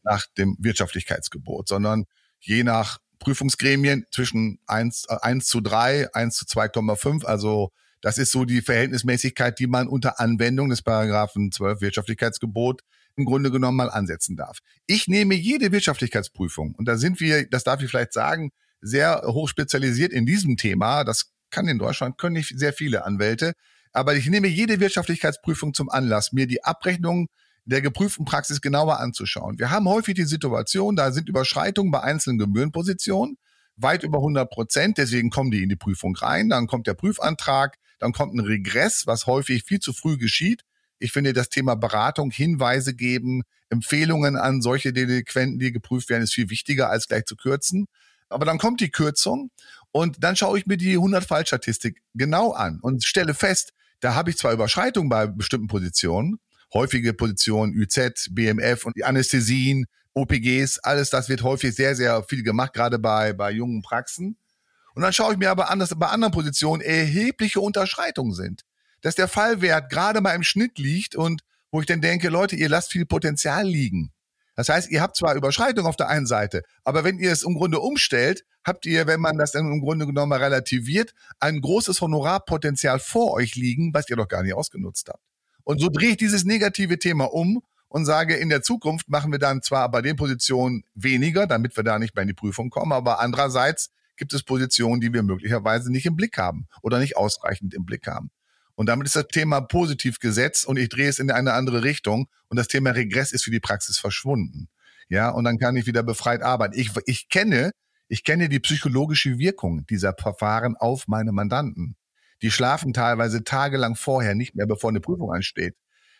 nach dem Wirtschaftlichkeitsgebot, sondern je nach Prüfungsgremien zwischen 1, 1 äh, zu 3, 1 zu 2,5. Also das ist so die Verhältnismäßigkeit, die man unter Anwendung des Paragraphen 12 Wirtschaftlichkeitsgebot im Grunde genommen mal ansetzen darf. Ich nehme jede Wirtschaftlichkeitsprüfung und da sind wir, das darf ich vielleicht sagen, sehr hoch spezialisiert in diesem Thema. Das kann in Deutschland, können nicht sehr viele Anwälte. Aber ich nehme jede Wirtschaftlichkeitsprüfung zum Anlass, mir die Abrechnung der geprüften Praxis genauer anzuschauen. Wir haben häufig die Situation, da sind Überschreitungen bei einzelnen Gebührenpositionen weit über 100 Prozent. Deswegen kommen die in die Prüfung rein. Dann kommt der Prüfantrag, dann kommt ein Regress, was häufig viel zu früh geschieht. Ich finde, das Thema Beratung, Hinweise geben, Empfehlungen an solche Delinquenten, die geprüft werden, ist viel wichtiger, als gleich zu kürzen. Aber dann kommt die Kürzung und dann schaue ich mir die 100-Fall-Statistik genau an und stelle fest, da habe ich zwar Überschreitungen bei bestimmten Positionen, häufige Positionen, UZ, BMF und Anästhesien, OPGs, alles das wird häufig sehr, sehr viel gemacht, gerade bei, bei jungen Praxen. Und dann schaue ich mir aber an, dass bei anderen Positionen erhebliche Unterschreitungen sind. Dass der Fallwert gerade mal im Schnitt liegt und wo ich dann denke, Leute, ihr lasst viel Potenzial liegen. Das heißt, ihr habt zwar Überschreitung auf der einen Seite, aber wenn ihr es im Grunde umstellt, habt ihr, wenn man das dann im Grunde genommen relativiert, ein großes Honorarpotenzial vor euch liegen, was ihr doch gar nicht ausgenutzt habt. Und so drehe ich dieses negative Thema um und sage, in der Zukunft machen wir dann zwar bei den Positionen weniger, damit wir da nicht mehr in die Prüfung kommen, aber andererseits gibt es Positionen, die wir möglicherweise nicht im Blick haben oder nicht ausreichend im Blick haben. Und damit ist das Thema positiv gesetzt und ich drehe es in eine andere Richtung und das Thema Regress ist für die Praxis verschwunden. Ja, und dann kann ich wieder befreit arbeiten. Ich, ich kenne, ich kenne die psychologische Wirkung dieser Verfahren auf meine Mandanten. Die schlafen teilweise tagelang vorher nicht mehr, bevor eine Prüfung ansteht.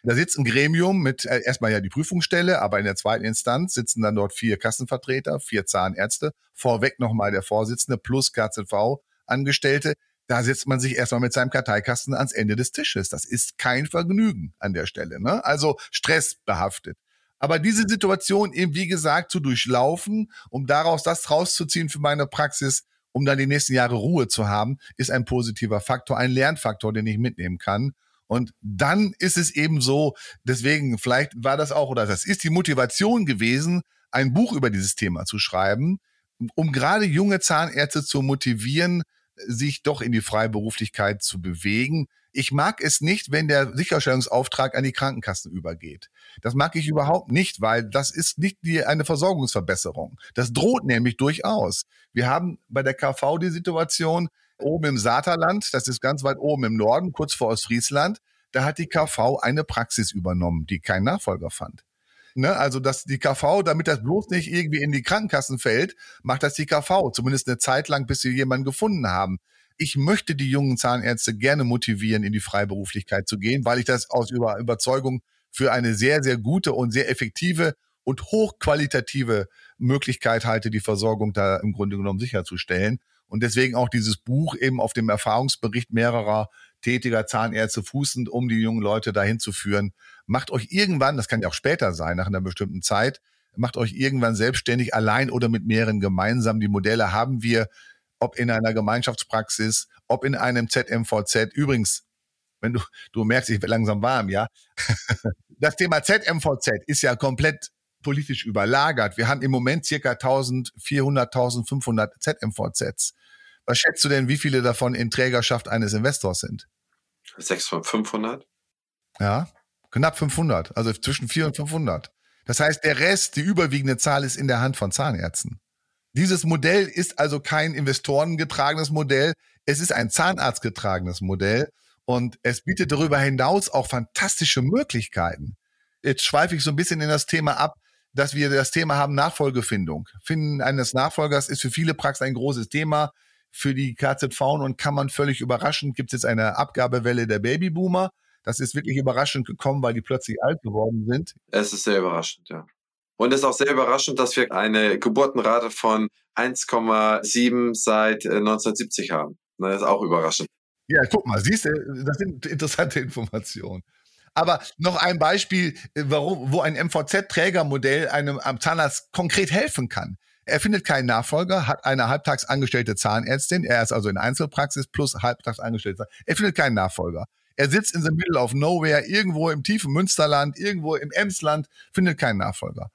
Da sitzt ein Gremium mit äh, erstmal ja die Prüfungsstelle, aber in der zweiten Instanz sitzen dann dort vier Kassenvertreter, vier Zahnärzte, vorweg nochmal der Vorsitzende plus KZV-Angestellte. Da setzt man sich erstmal mit seinem Karteikasten ans Ende des Tisches. Das ist kein Vergnügen an der Stelle. Ne? Also stressbehaftet. Aber diese Situation eben, wie gesagt, zu durchlaufen, um daraus das rauszuziehen für meine Praxis, um dann die nächsten Jahre Ruhe zu haben, ist ein positiver Faktor, ein Lernfaktor, den ich mitnehmen kann. Und dann ist es eben so, deswegen, vielleicht war das auch, oder das ist die Motivation gewesen, ein Buch über dieses Thema zu schreiben, um gerade junge Zahnärzte zu motivieren, sich doch in die Freiberuflichkeit zu bewegen. Ich mag es nicht, wenn der Sicherstellungsauftrag an die Krankenkassen übergeht. Das mag ich überhaupt nicht, weil das ist nicht die, eine Versorgungsverbesserung. Das droht nämlich durchaus. Wir haben bei der KV die Situation, oben im Saterland, das ist ganz weit oben im Norden, kurz vor Ostfriesland, da hat die KV eine Praxis übernommen, die keinen Nachfolger fand. Ne, also dass die KV, damit das bloß nicht irgendwie in die Krankenkassen fällt, macht das die KV, zumindest eine Zeit lang, bis sie jemanden gefunden haben. Ich möchte die jungen Zahnärzte gerne motivieren, in die Freiberuflichkeit zu gehen, weil ich das aus Überzeugung für eine sehr, sehr gute und sehr effektive und hochqualitative Möglichkeit halte, die Versorgung da im Grunde genommen sicherzustellen. Und deswegen auch dieses Buch eben auf dem Erfahrungsbericht mehrerer tätiger Zahnärzte fußend, um die jungen Leute dahin zu führen. Macht euch irgendwann, das kann ja auch später sein, nach einer bestimmten Zeit, macht euch irgendwann selbstständig, allein oder mit mehreren gemeinsam. Die Modelle haben wir, ob in einer Gemeinschaftspraxis, ob in einem ZMVZ. Übrigens, wenn du, du merkst, ich werde langsam warm, ja. Das Thema ZMVZ ist ja komplett politisch überlagert. Wir haben im Moment circa 1400, 1500 ZMVZs. Was schätzt du denn, wie viele davon in Trägerschaft eines Investors sind? 600, 500? Ja, knapp 500, also zwischen 400 und 500. Das heißt, der Rest, die überwiegende Zahl ist in der Hand von Zahnärzten. Dieses Modell ist also kein investorengetragenes Modell, es ist ein zahnarztgetragenes Modell und es bietet darüber hinaus auch fantastische Möglichkeiten. Jetzt schweife ich so ein bisschen in das Thema ab, dass wir das Thema haben Nachfolgefindung. Finden eines Nachfolgers ist für viele Praxen ein großes Thema für die KZV und kann man völlig überraschend, gibt es jetzt eine Abgabewelle der Babyboomer. Das ist wirklich überraschend gekommen, weil die plötzlich alt geworden sind. Es ist sehr überraschend, ja. Und es ist auch sehr überraschend, dass wir eine Geburtenrate von 1,7 seit 1970 äh, haben. Das ist auch überraschend. Ja, guck mal, siehst du, das sind interessante Informationen. Aber noch ein Beispiel, äh, warum, wo ein MVZ-Trägermodell einem Zahnarzt konkret helfen kann. Er findet keinen Nachfolger, hat eine halbtags angestellte Zahnärztin. Er ist also in Einzelpraxis plus halbtags angestellte. Er findet keinen Nachfolger. Er sitzt in the middle of nowhere, irgendwo im tiefen Münsterland, irgendwo im Emsland, findet keinen Nachfolger.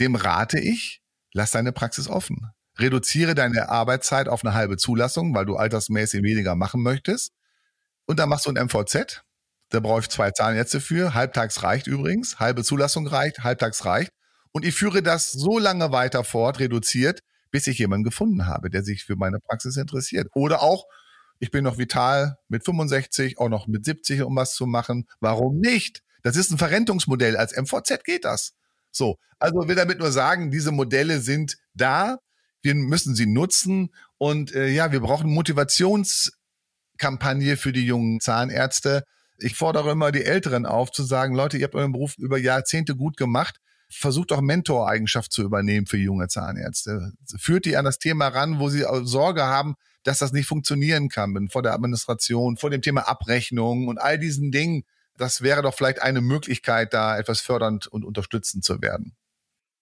Dem rate ich, lass deine Praxis offen. Reduziere deine Arbeitszeit auf eine halbe Zulassung, weil du altersmäßig weniger machen möchtest. Und dann machst du ein MVZ. Da brauche ich zwei Zahnärzte für. Halbtags reicht übrigens. Halbe Zulassung reicht. Halbtags reicht. Und ich führe das so lange weiter fort, reduziert, bis ich jemanden gefunden habe, der sich für meine Praxis interessiert. Oder auch, ich bin noch vital mit 65, auch noch mit 70, um was zu machen. Warum nicht? Das ist ein Verrentungsmodell. Als MVZ geht das. So. Also will damit nur sagen, diese Modelle sind da. Wir müssen sie nutzen. Und äh, ja, wir brauchen Motivationskampagne für die jungen Zahnärzte. Ich fordere immer die Älteren auf zu sagen, Leute, ihr habt euren Beruf über Jahrzehnte gut gemacht versucht auch Mentoreigenschaft zu übernehmen für junge Zahnärzte. Führt die an das Thema ran, wo sie Sorge haben, dass das nicht funktionieren kann, vor der Administration, vor dem Thema Abrechnung und all diesen Dingen. Das wäre doch vielleicht eine Möglichkeit, da etwas fördernd und unterstützend zu werden.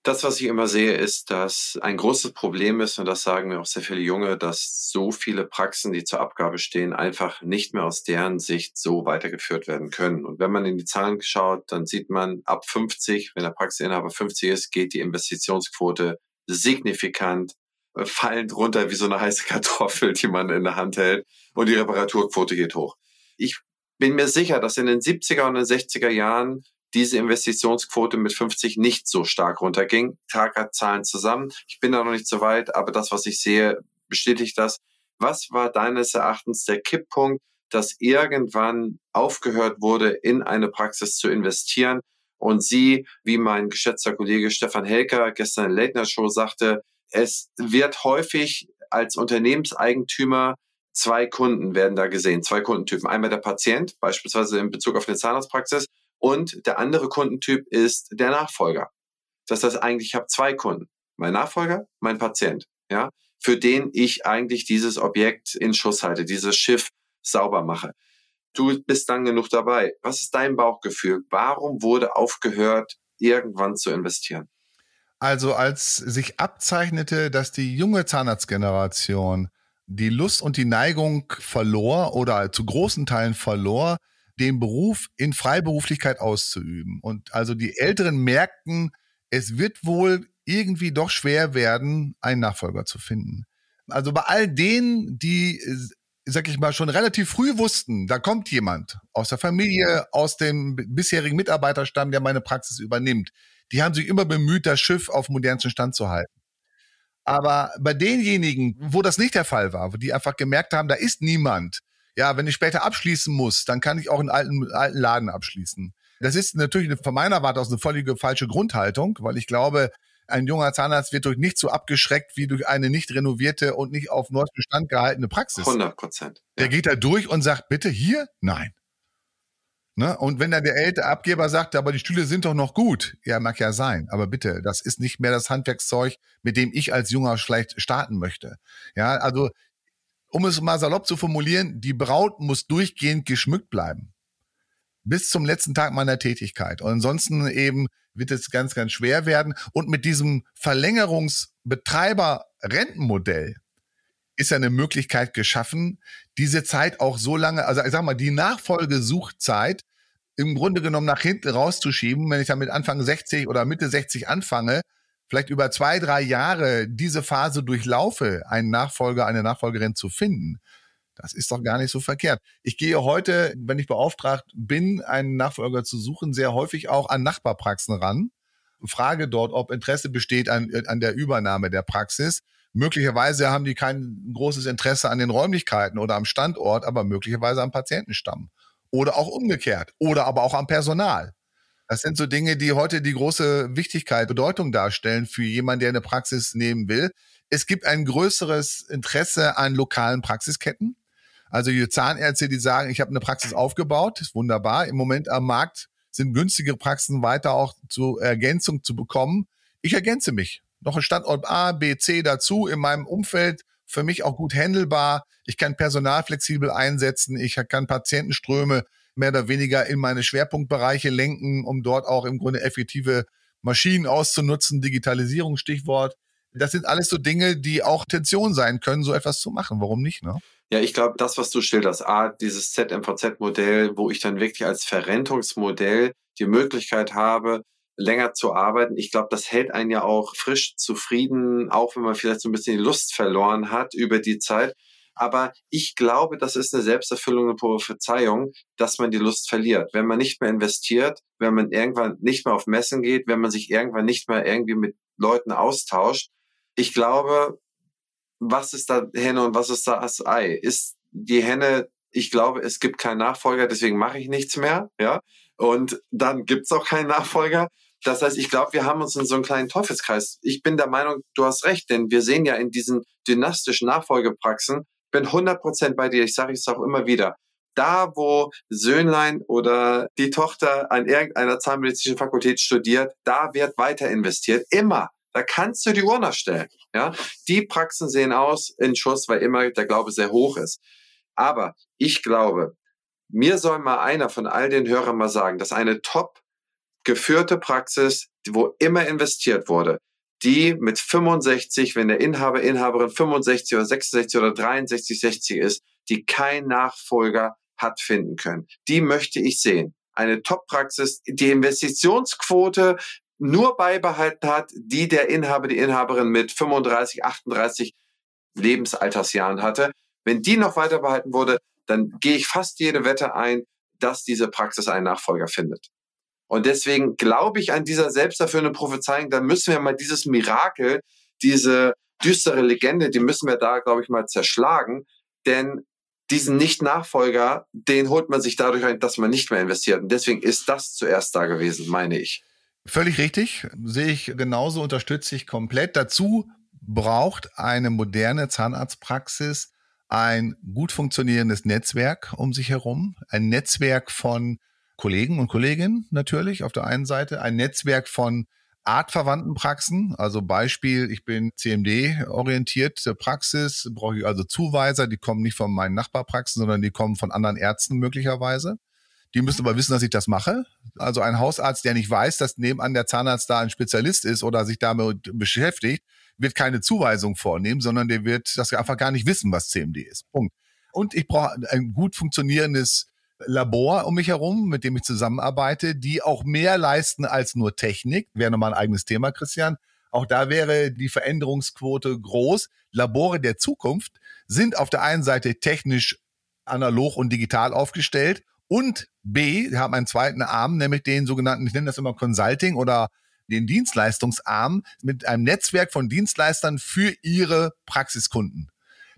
Das, was ich immer sehe, ist, dass ein großes Problem ist, und das sagen mir auch sehr viele Junge, dass so viele Praxen, die zur Abgabe stehen, einfach nicht mehr aus deren Sicht so weitergeführt werden können. Und wenn man in die Zahlen schaut, dann sieht man, ab 50, wenn der Praxisinhaber 50 ist, geht die Investitionsquote signifikant äh, fallend runter wie so eine heiße Kartoffel, die man in der Hand hält. Und die Reparaturquote geht hoch. Ich bin mir sicher, dass in den 70er und den 60er Jahren diese Investitionsquote mit 50 nicht so stark runterging. Tagerzahlen zusammen. Ich bin da noch nicht so weit, aber das, was ich sehe, bestätigt das. Was war deines Erachtens der Kipppunkt, dass irgendwann aufgehört wurde, in eine Praxis zu investieren? Und sie, wie mein geschätzter Kollege Stefan Helker gestern in Late Night Show sagte, es wird häufig als Unternehmenseigentümer zwei Kunden werden da gesehen, zwei Kundentypen. Einmal der Patient, beispielsweise in Bezug auf eine Zahnarztpraxis, und der andere Kundentyp ist der Nachfolger. Das heißt eigentlich, ich habe zwei Kunden. Mein Nachfolger, mein Patient, ja, für den ich eigentlich dieses Objekt in Schuss halte, dieses Schiff sauber mache. Du bist dann genug dabei. Was ist dein Bauchgefühl? Warum wurde aufgehört, irgendwann zu investieren? Also als sich abzeichnete, dass die junge Zahnarztgeneration die Lust und die Neigung verlor oder zu großen Teilen verlor, den Beruf in Freiberuflichkeit auszuüben. Und also die Älteren merkten, es wird wohl irgendwie doch schwer werden, einen Nachfolger zu finden. Also bei all denen, die, sag ich mal, schon relativ früh wussten, da kommt jemand aus der Familie, aus dem bisherigen Mitarbeiterstamm, der meine Praxis übernimmt, die haben sich immer bemüht, das Schiff auf modernsten Stand zu halten. Aber bei denjenigen, wo das nicht der Fall war, wo die einfach gemerkt haben, da ist niemand, ja, wenn ich später abschließen muss, dann kann ich auch einen alten, alten Laden abschließen. Das ist natürlich von meiner Warte aus eine völlige falsche Grundhaltung, weil ich glaube, ein junger Zahnarzt wird durch nichts so abgeschreckt wie durch eine nicht renovierte und nicht auf neuestem Stand gehaltene Praxis. 100 Prozent. Ja. Der geht da durch und sagt, bitte hier? Nein. Ne? Und wenn dann der ältere Abgeber sagt, aber die Stühle sind doch noch gut, ja, mag ja sein, aber bitte, das ist nicht mehr das Handwerkszeug, mit dem ich als Junger vielleicht starten möchte. Ja, also um es mal salopp zu formulieren, die Braut muss durchgehend geschmückt bleiben. Bis zum letzten Tag meiner Tätigkeit. Und ansonsten eben wird es ganz, ganz schwer werden. Und mit diesem Verlängerungsbetreiber-Rentenmodell ist ja eine Möglichkeit geschaffen, diese Zeit auch so lange, also ich sag mal, die Nachfolgesuchzeit im Grunde genommen nach hinten rauszuschieben, wenn ich damit Anfang 60 oder Mitte 60 anfange, vielleicht über zwei, drei Jahre diese Phase durchlaufe, einen Nachfolger, eine Nachfolgerin zu finden, das ist doch gar nicht so verkehrt. Ich gehe heute, wenn ich beauftragt bin, einen Nachfolger zu suchen, sehr häufig auch an Nachbarpraxen ran, frage dort, ob Interesse besteht an, an der Übernahme der Praxis. Möglicherweise haben die kein großes Interesse an den Räumlichkeiten oder am Standort, aber möglicherweise am Patientenstamm. Oder auch umgekehrt. Oder aber auch am Personal. Das sind so Dinge, die heute die große Wichtigkeit, Bedeutung darstellen für jemanden, der eine Praxis nehmen will. Es gibt ein größeres Interesse an lokalen Praxisketten. Also die Zahnärzte, die sagen, ich habe eine Praxis aufgebaut, ist wunderbar. Im Moment am Markt sind günstige Praxen weiter auch zur Ergänzung zu bekommen. Ich ergänze mich. Noch ein Standort A, B, C dazu in meinem Umfeld, für mich auch gut handelbar. Ich kann Personal flexibel einsetzen. Ich kann Patientenströme mehr oder weniger in meine Schwerpunktbereiche lenken, um dort auch im Grunde effektive Maschinen auszunutzen. Digitalisierung, Stichwort. Das sind alles so Dinge, die auch Tension sein können, so etwas zu machen. Warum nicht? Ne? Ja, ich glaube, das, was du schilderst, A, dieses ZMVZ-Modell, wo ich dann wirklich als Verrentungsmodell die Möglichkeit habe, länger zu arbeiten. Ich glaube, das hält einen ja auch frisch zufrieden, auch wenn man vielleicht so ein bisschen die Lust verloren hat über die Zeit. Aber ich glaube, das ist eine selbsterfüllende Prophezeiung, dass man die Lust verliert. Wenn man nicht mehr investiert, wenn man irgendwann nicht mehr auf Messen geht, wenn man sich irgendwann nicht mehr irgendwie mit Leuten austauscht. Ich glaube, was ist da Henne und was ist da das Ei? Ist die Henne, ich glaube, es gibt keinen Nachfolger, deswegen mache ich nichts mehr, ja. Und dann gibt's auch keinen Nachfolger. Das heißt, ich glaube, wir haben uns in so einen kleinen Teufelskreis. Ich bin der Meinung, du hast recht, denn wir sehen ja in diesen dynastischen Nachfolgepraxen, bin 100% bei dir, ich sage es auch immer wieder, da wo Söhnlein oder die Tochter an irgendeiner zahnmedizinischen Fakultät studiert, da wird weiter investiert, immer. Da kannst du die Uhr nachstellen. Ja? Die Praxen sehen aus in Schuss, weil immer der Glaube sehr hoch ist. Aber ich glaube, mir soll mal einer von all den Hörern mal sagen, dass eine top geführte Praxis, wo immer investiert wurde, die mit 65, wenn der Inhaber, Inhaberin 65 oder 66 oder 63, 60 ist, die kein Nachfolger hat finden können. Die möchte ich sehen. Eine Top-Praxis, die Investitionsquote nur beibehalten hat, die der Inhaber, die Inhaberin mit 35, 38 Lebensaltersjahren hatte. Wenn die noch weiter behalten wurde, dann gehe ich fast jede Wette ein, dass diese Praxis einen Nachfolger findet. Und deswegen glaube ich an dieser selbsterfüllenden Prophezeiung, da müssen wir mal dieses Mirakel, diese düstere Legende, die müssen wir da, glaube ich, mal zerschlagen. Denn diesen Nicht-Nachfolger, den holt man sich dadurch ein, dass man nicht mehr investiert. Und deswegen ist das zuerst da gewesen, meine ich. Völlig richtig, sehe ich genauso, unterstütze ich komplett. Dazu braucht eine moderne Zahnarztpraxis ein gut funktionierendes Netzwerk um sich herum, ein Netzwerk von Kollegen und Kolleginnen natürlich auf der einen Seite, ein Netzwerk von artverwandten Praxen, also Beispiel, ich bin CMD-orientierte Praxis, brauche ich also Zuweiser, die kommen nicht von meinen Nachbarpraxen, sondern die kommen von anderen Ärzten möglicherweise. Die müssen aber wissen, dass ich das mache. Also ein Hausarzt, der nicht weiß, dass nebenan der Zahnarzt da ein Spezialist ist oder sich damit beschäftigt, wird keine Zuweisung vornehmen, sondern der wird das einfach gar nicht wissen, was CMD ist. Punkt. Und ich brauche ein gut funktionierendes Labor um mich herum, mit dem ich zusammenarbeite, die auch mehr leisten als nur Technik. Wäre nochmal ein eigenes Thema, Christian. Auch da wäre die Veränderungsquote groß. Labore der Zukunft sind auf der einen Seite technisch analog und digital aufgestellt und B, haben einen zweiten Arm, nämlich den sogenannten, ich nenne das immer Consulting oder den Dienstleistungsarm mit einem Netzwerk von Dienstleistern für ihre Praxiskunden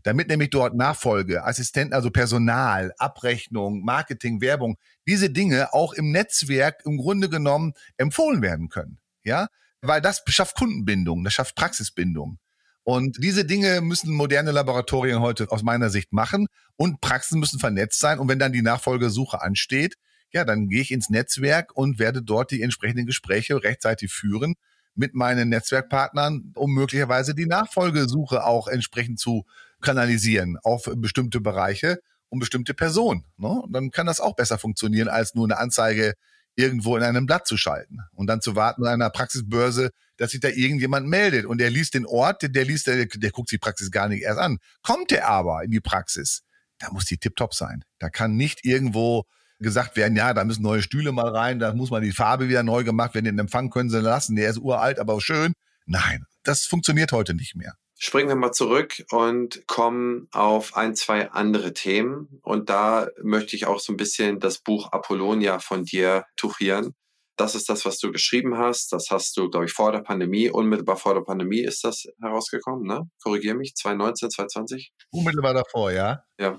damit nämlich dort Nachfolge, Assistenten, also Personal, Abrechnung, Marketing, Werbung, diese Dinge auch im Netzwerk im Grunde genommen empfohlen werden können. Ja, weil das schafft Kundenbindung, das schafft Praxisbindung. Und diese Dinge müssen moderne Laboratorien heute aus meiner Sicht machen und Praxen müssen vernetzt sein. Und wenn dann die Nachfolgesuche ansteht, ja, dann gehe ich ins Netzwerk und werde dort die entsprechenden Gespräche rechtzeitig führen mit meinen Netzwerkpartnern, um möglicherweise die Nachfolgesuche auch entsprechend zu kanalisieren auf bestimmte Bereiche und bestimmte Personen. Ne? Dann kann das auch besser funktionieren, als nur eine Anzeige irgendwo in einem Blatt zu schalten und dann zu warten an einer Praxisbörse, dass sich da irgendjemand meldet und der liest den Ort, der liest, der, der guckt sich die Praxis gar nicht erst an. Kommt er aber in die Praxis, da muss die tiptop sein. Da kann nicht irgendwo gesagt werden, ja, da müssen neue Stühle mal rein, da muss mal die Farbe wieder neu gemacht werden, den Empfang können sie lassen, der ist uralt, aber schön. Nein, das funktioniert heute nicht mehr springen wir mal zurück und kommen auf ein, zwei andere Themen. Und da möchte ich auch so ein bisschen das Buch Apollonia von dir tuchieren. Das ist das, was du geschrieben hast. Das hast du, glaube ich, vor der Pandemie, unmittelbar vor der Pandemie ist das herausgekommen, ne? Korrigier mich, 2019, 2020? Unmittelbar davor, ja. Ja.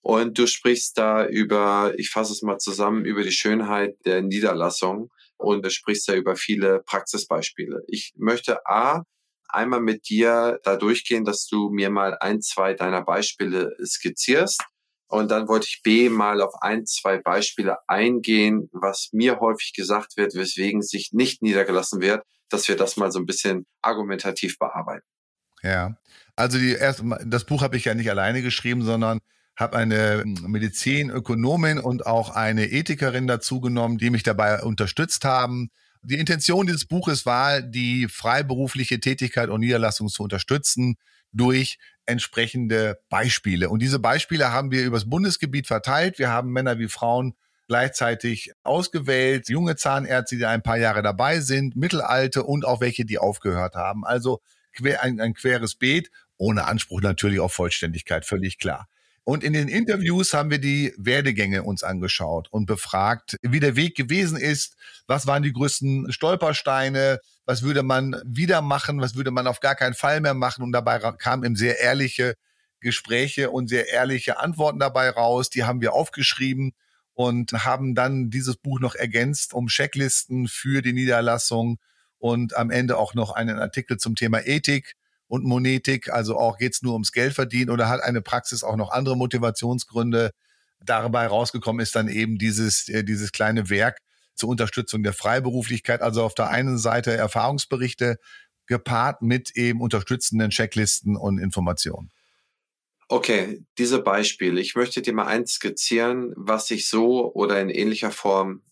Und du sprichst da über, ich fasse es mal zusammen, über die Schönheit der Niederlassung und du sprichst da über viele Praxisbeispiele. Ich möchte A, einmal mit dir da durchgehen, dass du mir mal ein, zwei deiner Beispiele skizzierst. Und dann wollte ich B mal auf ein, zwei Beispiele eingehen, was mir häufig gesagt wird, weswegen sich nicht niedergelassen wird. dass wir das mal so ein bisschen argumentativ bearbeiten. Ja, also die erst, das Buch habe ich ja nicht alleine geschrieben, sondern habe eine Medizinökonomin und auch eine Ethikerin dazu genommen, die mich dabei unterstützt haben. Die Intention dieses Buches war, die freiberufliche Tätigkeit und Niederlassung zu unterstützen durch entsprechende Beispiele. Und diese Beispiele haben wir übers Bundesgebiet verteilt. Wir haben Männer wie Frauen gleichzeitig ausgewählt, junge Zahnärzte, die ein paar Jahre dabei sind, mittelalte und auch welche, die aufgehört haben. Also quer, ein, ein queres Beet, ohne Anspruch natürlich auf Vollständigkeit, völlig klar. Und in den Interviews haben wir die Werdegänge uns angeschaut und befragt, wie der Weg gewesen ist, was waren die größten Stolpersteine, was würde man wieder machen, was würde man auf gar keinen Fall mehr machen. Und dabei kamen sehr ehrliche Gespräche und sehr ehrliche Antworten dabei raus. Die haben wir aufgeschrieben und haben dann dieses Buch noch ergänzt um Checklisten für die Niederlassung und am Ende auch noch einen Artikel zum Thema Ethik und Monetik, also auch geht's nur ums Geld verdienen oder hat eine Praxis auch noch andere Motivationsgründe. Dabei rausgekommen ist dann eben dieses, äh, dieses kleine Werk zur Unterstützung der Freiberuflichkeit. Also auf der einen Seite Erfahrungsberichte gepaart mit eben unterstützenden Checklisten und Informationen. Okay, diese Beispiele. Ich möchte dir mal eins skizzieren, was ich so oder in ähnlicher Form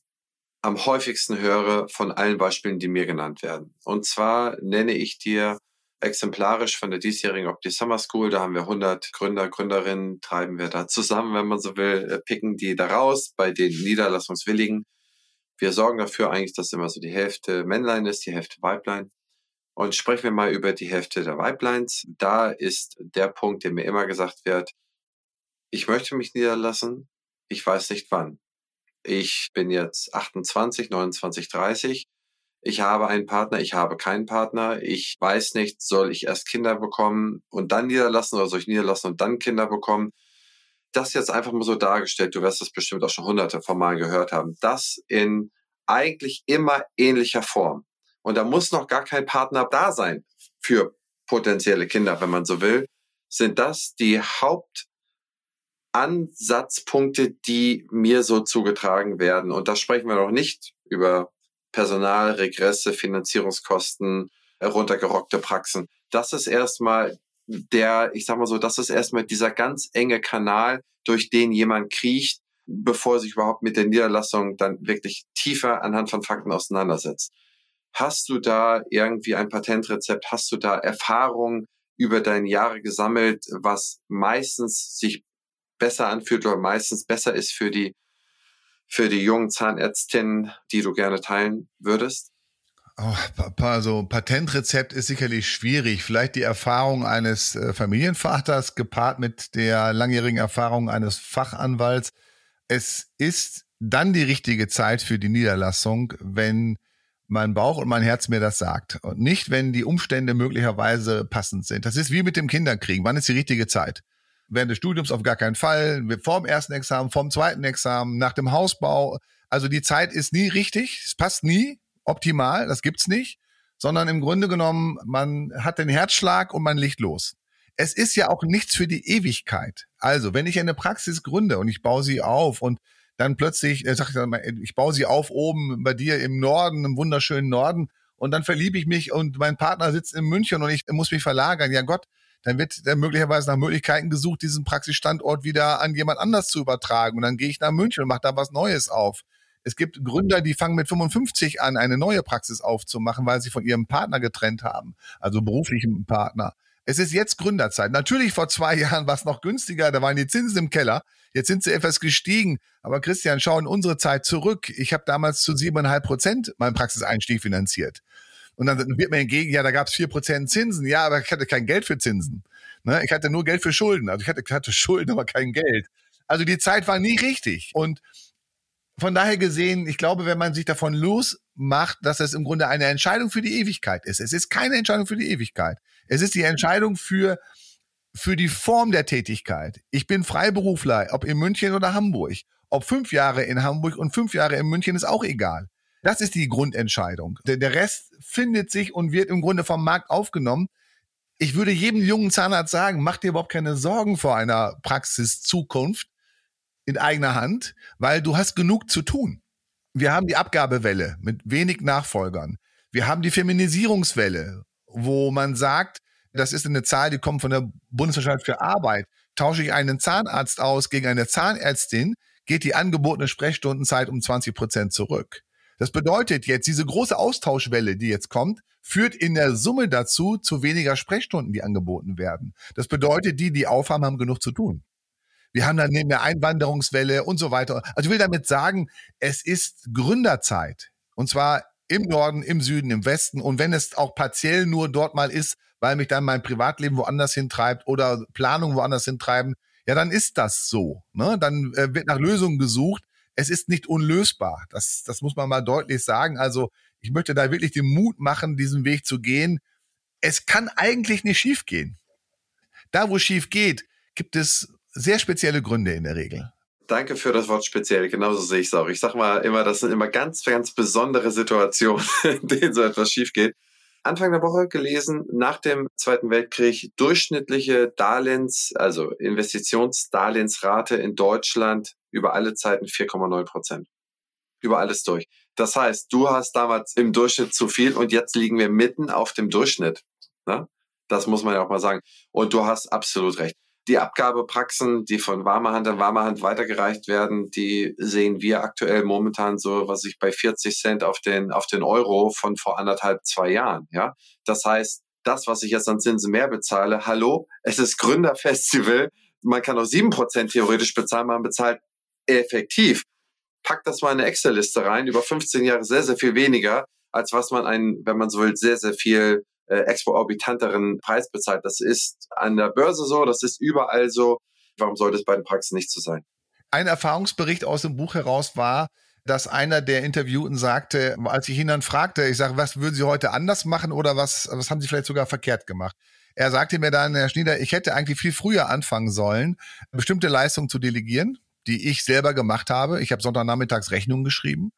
am häufigsten höre von allen Beispielen, die mir genannt werden. Und zwar nenne ich dir exemplarisch von der diesjährigen Opti Summer School. Da haben wir 100 Gründer, Gründerinnen, treiben wir da zusammen, wenn man so will, äh, picken die da raus bei den Niederlassungswilligen. Wir sorgen dafür eigentlich, dass immer so die Hälfte Männlein ist, die Hälfte Weiblein. Und sprechen wir mal über die Hälfte der Weibleins. Da ist der Punkt, der mir immer gesagt wird, ich möchte mich niederlassen, ich weiß nicht wann. Ich bin jetzt 28, 29, 30 ich habe einen Partner, ich habe keinen Partner, ich weiß nicht, soll ich erst Kinder bekommen und dann niederlassen oder soll ich niederlassen und dann Kinder bekommen? Das jetzt einfach mal so dargestellt, du wirst das bestimmt auch schon hunderte von Mal gehört haben, das in eigentlich immer ähnlicher Form. Und da muss noch gar kein Partner da sein für potenzielle Kinder, wenn man so will, sind das die Hauptansatzpunkte, die mir so zugetragen werden. Und da sprechen wir noch nicht über Personal, Regresse, Finanzierungskosten, runtergerockte Praxen. Das ist erstmal der, ich sag mal so, das ist erstmal dieser ganz enge Kanal, durch den jemand kriecht, bevor sich überhaupt mit der Niederlassung dann wirklich tiefer anhand von Fakten auseinandersetzt. Hast du da irgendwie ein Patentrezept? Hast du da Erfahrungen über deine Jahre gesammelt, was meistens sich besser anfühlt oder meistens besser ist für die für die jungen Zahnärztinnen, die du gerne teilen würdest? Oh, also Patentrezept ist sicherlich schwierig. Vielleicht die Erfahrung eines äh, Familienvaters gepaart mit der langjährigen Erfahrung eines Fachanwalts. Es ist dann die richtige Zeit für die Niederlassung, wenn mein Bauch und mein Herz mir das sagt. Und nicht, wenn die Umstände möglicherweise passend sind. Das ist wie mit dem Kinderkriegen. Wann ist die richtige Zeit? Während des Studiums auf gar keinen Fall, vorm ersten Examen, vorm zweiten Examen, nach dem Hausbau. Also die Zeit ist nie richtig, es passt nie optimal, das gibt's nicht, sondern im Grunde genommen, man hat den Herzschlag und man legt los. Es ist ja auch nichts für die Ewigkeit. Also, wenn ich eine Praxis gründe und ich baue sie auf und dann plötzlich, äh, sag ich, mal, ich baue sie auf oben bei dir im Norden, im wunderschönen Norden, und dann verliebe ich mich und mein Partner sitzt in München und ich muss mich verlagern. Ja Gott, dann wird dann möglicherweise nach Möglichkeiten gesucht, diesen Praxisstandort wieder an jemand anders zu übertragen. Und dann gehe ich nach München und mache da was Neues auf. Es gibt Gründer, die fangen mit 55 an, eine neue Praxis aufzumachen, weil sie von ihrem Partner getrennt haben, also beruflichen Partner. Es ist jetzt Gründerzeit. Natürlich vor zwei Jahren war es noch günstiger, da waren die Zinsen im Keller. Jetzt sind sie etwas gestiegen. Aber Christian, schau in unsere Zeit zurück. Ich habe damals zu siebeneinhalb Prozent meinen Praxiseinstieg finanziert. Und dann wird mir entgegen, ja, da gab es vier Prozent Zinsen. Ja, aber ich hatte kein Geld für Zinsen. Ne? Ich hatte nur Geld für Schulden. Also ich hatte, hatte Schulden, aber kein Geld. Also die Zeit war nie richtig. Und von daher gesehen, ich glaube, wenn man sich davon losmacht, dass es im Grunde eine Entscheidung für die Ewigkeit ist. Es ist keine Entscheidung für die Ewigkeit. Es ist die Entscheidung für, für die Form der Tätigkeit. Ich bin Freiberufler, ob in München oder Hamburg. Ob fünf Jahre in Hamburg und fünf Jahre in München ist auch egal. Das ist die Grundentscheidung. Der, der Rest findet sich und wird im Grunde vom Markt aufgenommen. Ich würde jedem jungen Zahnarzt sagen, mach dir überhaupt keine Sorgen vor einer Praxiszukunft in eigener Hand, weil du hast genug zu tun. Wir haben die Abgabewelle mit wenig Nachfolgern. Wir haben die Feminisierungswelle, wo man sagt, das ist eine Zahl, die kommt von der Bundesanstalt für Arbeit. Tausche ich einen Zahnarzt aus gegen eine Zahnärztin, geht die angebotene Sprechstundenzeit um 20 Prozent zurück. Das bedeutet jetzt, diese große Austauschwelle, die jetzt kommt, führt in der Summe dazu zu weniger Sprechstunden, die angeboten werden. Das bedeutet, die, die aufhaben, haben genug zu tun. Wir haben dann eine Einwanderungswelle und so weiter. Also ich will damit sagen, es ist Gründerzeit. Und zwar im Norden, im Süden, im Westen. Und wenn es auch partiell nur dort mal ist, weil mich dann mein Privatleben woanders hintreibt oder Planung woanders hintreiben, ja, dann ist das so. Ne? Dann äh, wird nach Lösungen gesucht. Es ist nicht unlösbar. Das, das muss man mal deutlich sagen. Also ich möchte da wirklich den Mut machen, diesen Weg zu gehen. Es kann eigentlich nicht schiefgehen. Da, wo schief geht, gibt es sehr spezielle Gründe in der Regel. Danke für das Wort speziell. Genauso sehe ich es auch. Ich sage mal immer, das sind immer ganz, ganz besondere Situationen, in denen so etwas schief geht. Anfang der Woche gelesen, nach dem Zweiten Weltkrieg durchschnittliche Darlehens, also Investitionsdarlehensrate in Deutschland über alle Zeiten 4,9 Prozent. Über alles durch. Das heißt, du hast damals im Durchschnitt zu viel und jetzt liegen wir mitten auf dem Durchschnitt. Ne? Das muss man ja auch mal sagen. Und du hast absolut recht. Die Abgabepraxen, die von warmer Hand an warmer Hand weitergereicht werden, die sehen wir aktuell momentan so, was ich bei 40 Cent auf den, auf den Euro von vor anderthalb, zwei Jahren. Ja, das heißt, das, was ich jetzt an Zinsen mehr bezahle, hallo, es ist Gründerfestival. Man kann auch sieben Prozent theoretisch bezahlen, man bezahlt effektiv. Pack das mal in eine Excel-Liste rein, über 15 Jahre sehr, sehr viel weniger, als was man einen, wenn man so will, sehr, sehr viel äh, exorbitanteren Preis bezahlt. Das ist an der Börse so, das ist überall so. Warum sollte es bei den Praxen nicht so sein? Ein Erfahrungsbericht aus dem Buch heraus war, dass einer der Interviewten sagte, als ich ihn dann fragte, ich sage, was würden Sie heute anders machen oder was, was haben Sie vielleicht sogar verkehrt gemacht? Er sagte mir dann, Herr Schnieder, ich hätte eigentlich viel früher anfangen sollen, bestimmte Leistungen zu delegieren, die ich selber gemacht habe. Ich habe Sonntagnachmittags Rechnungen geschrieben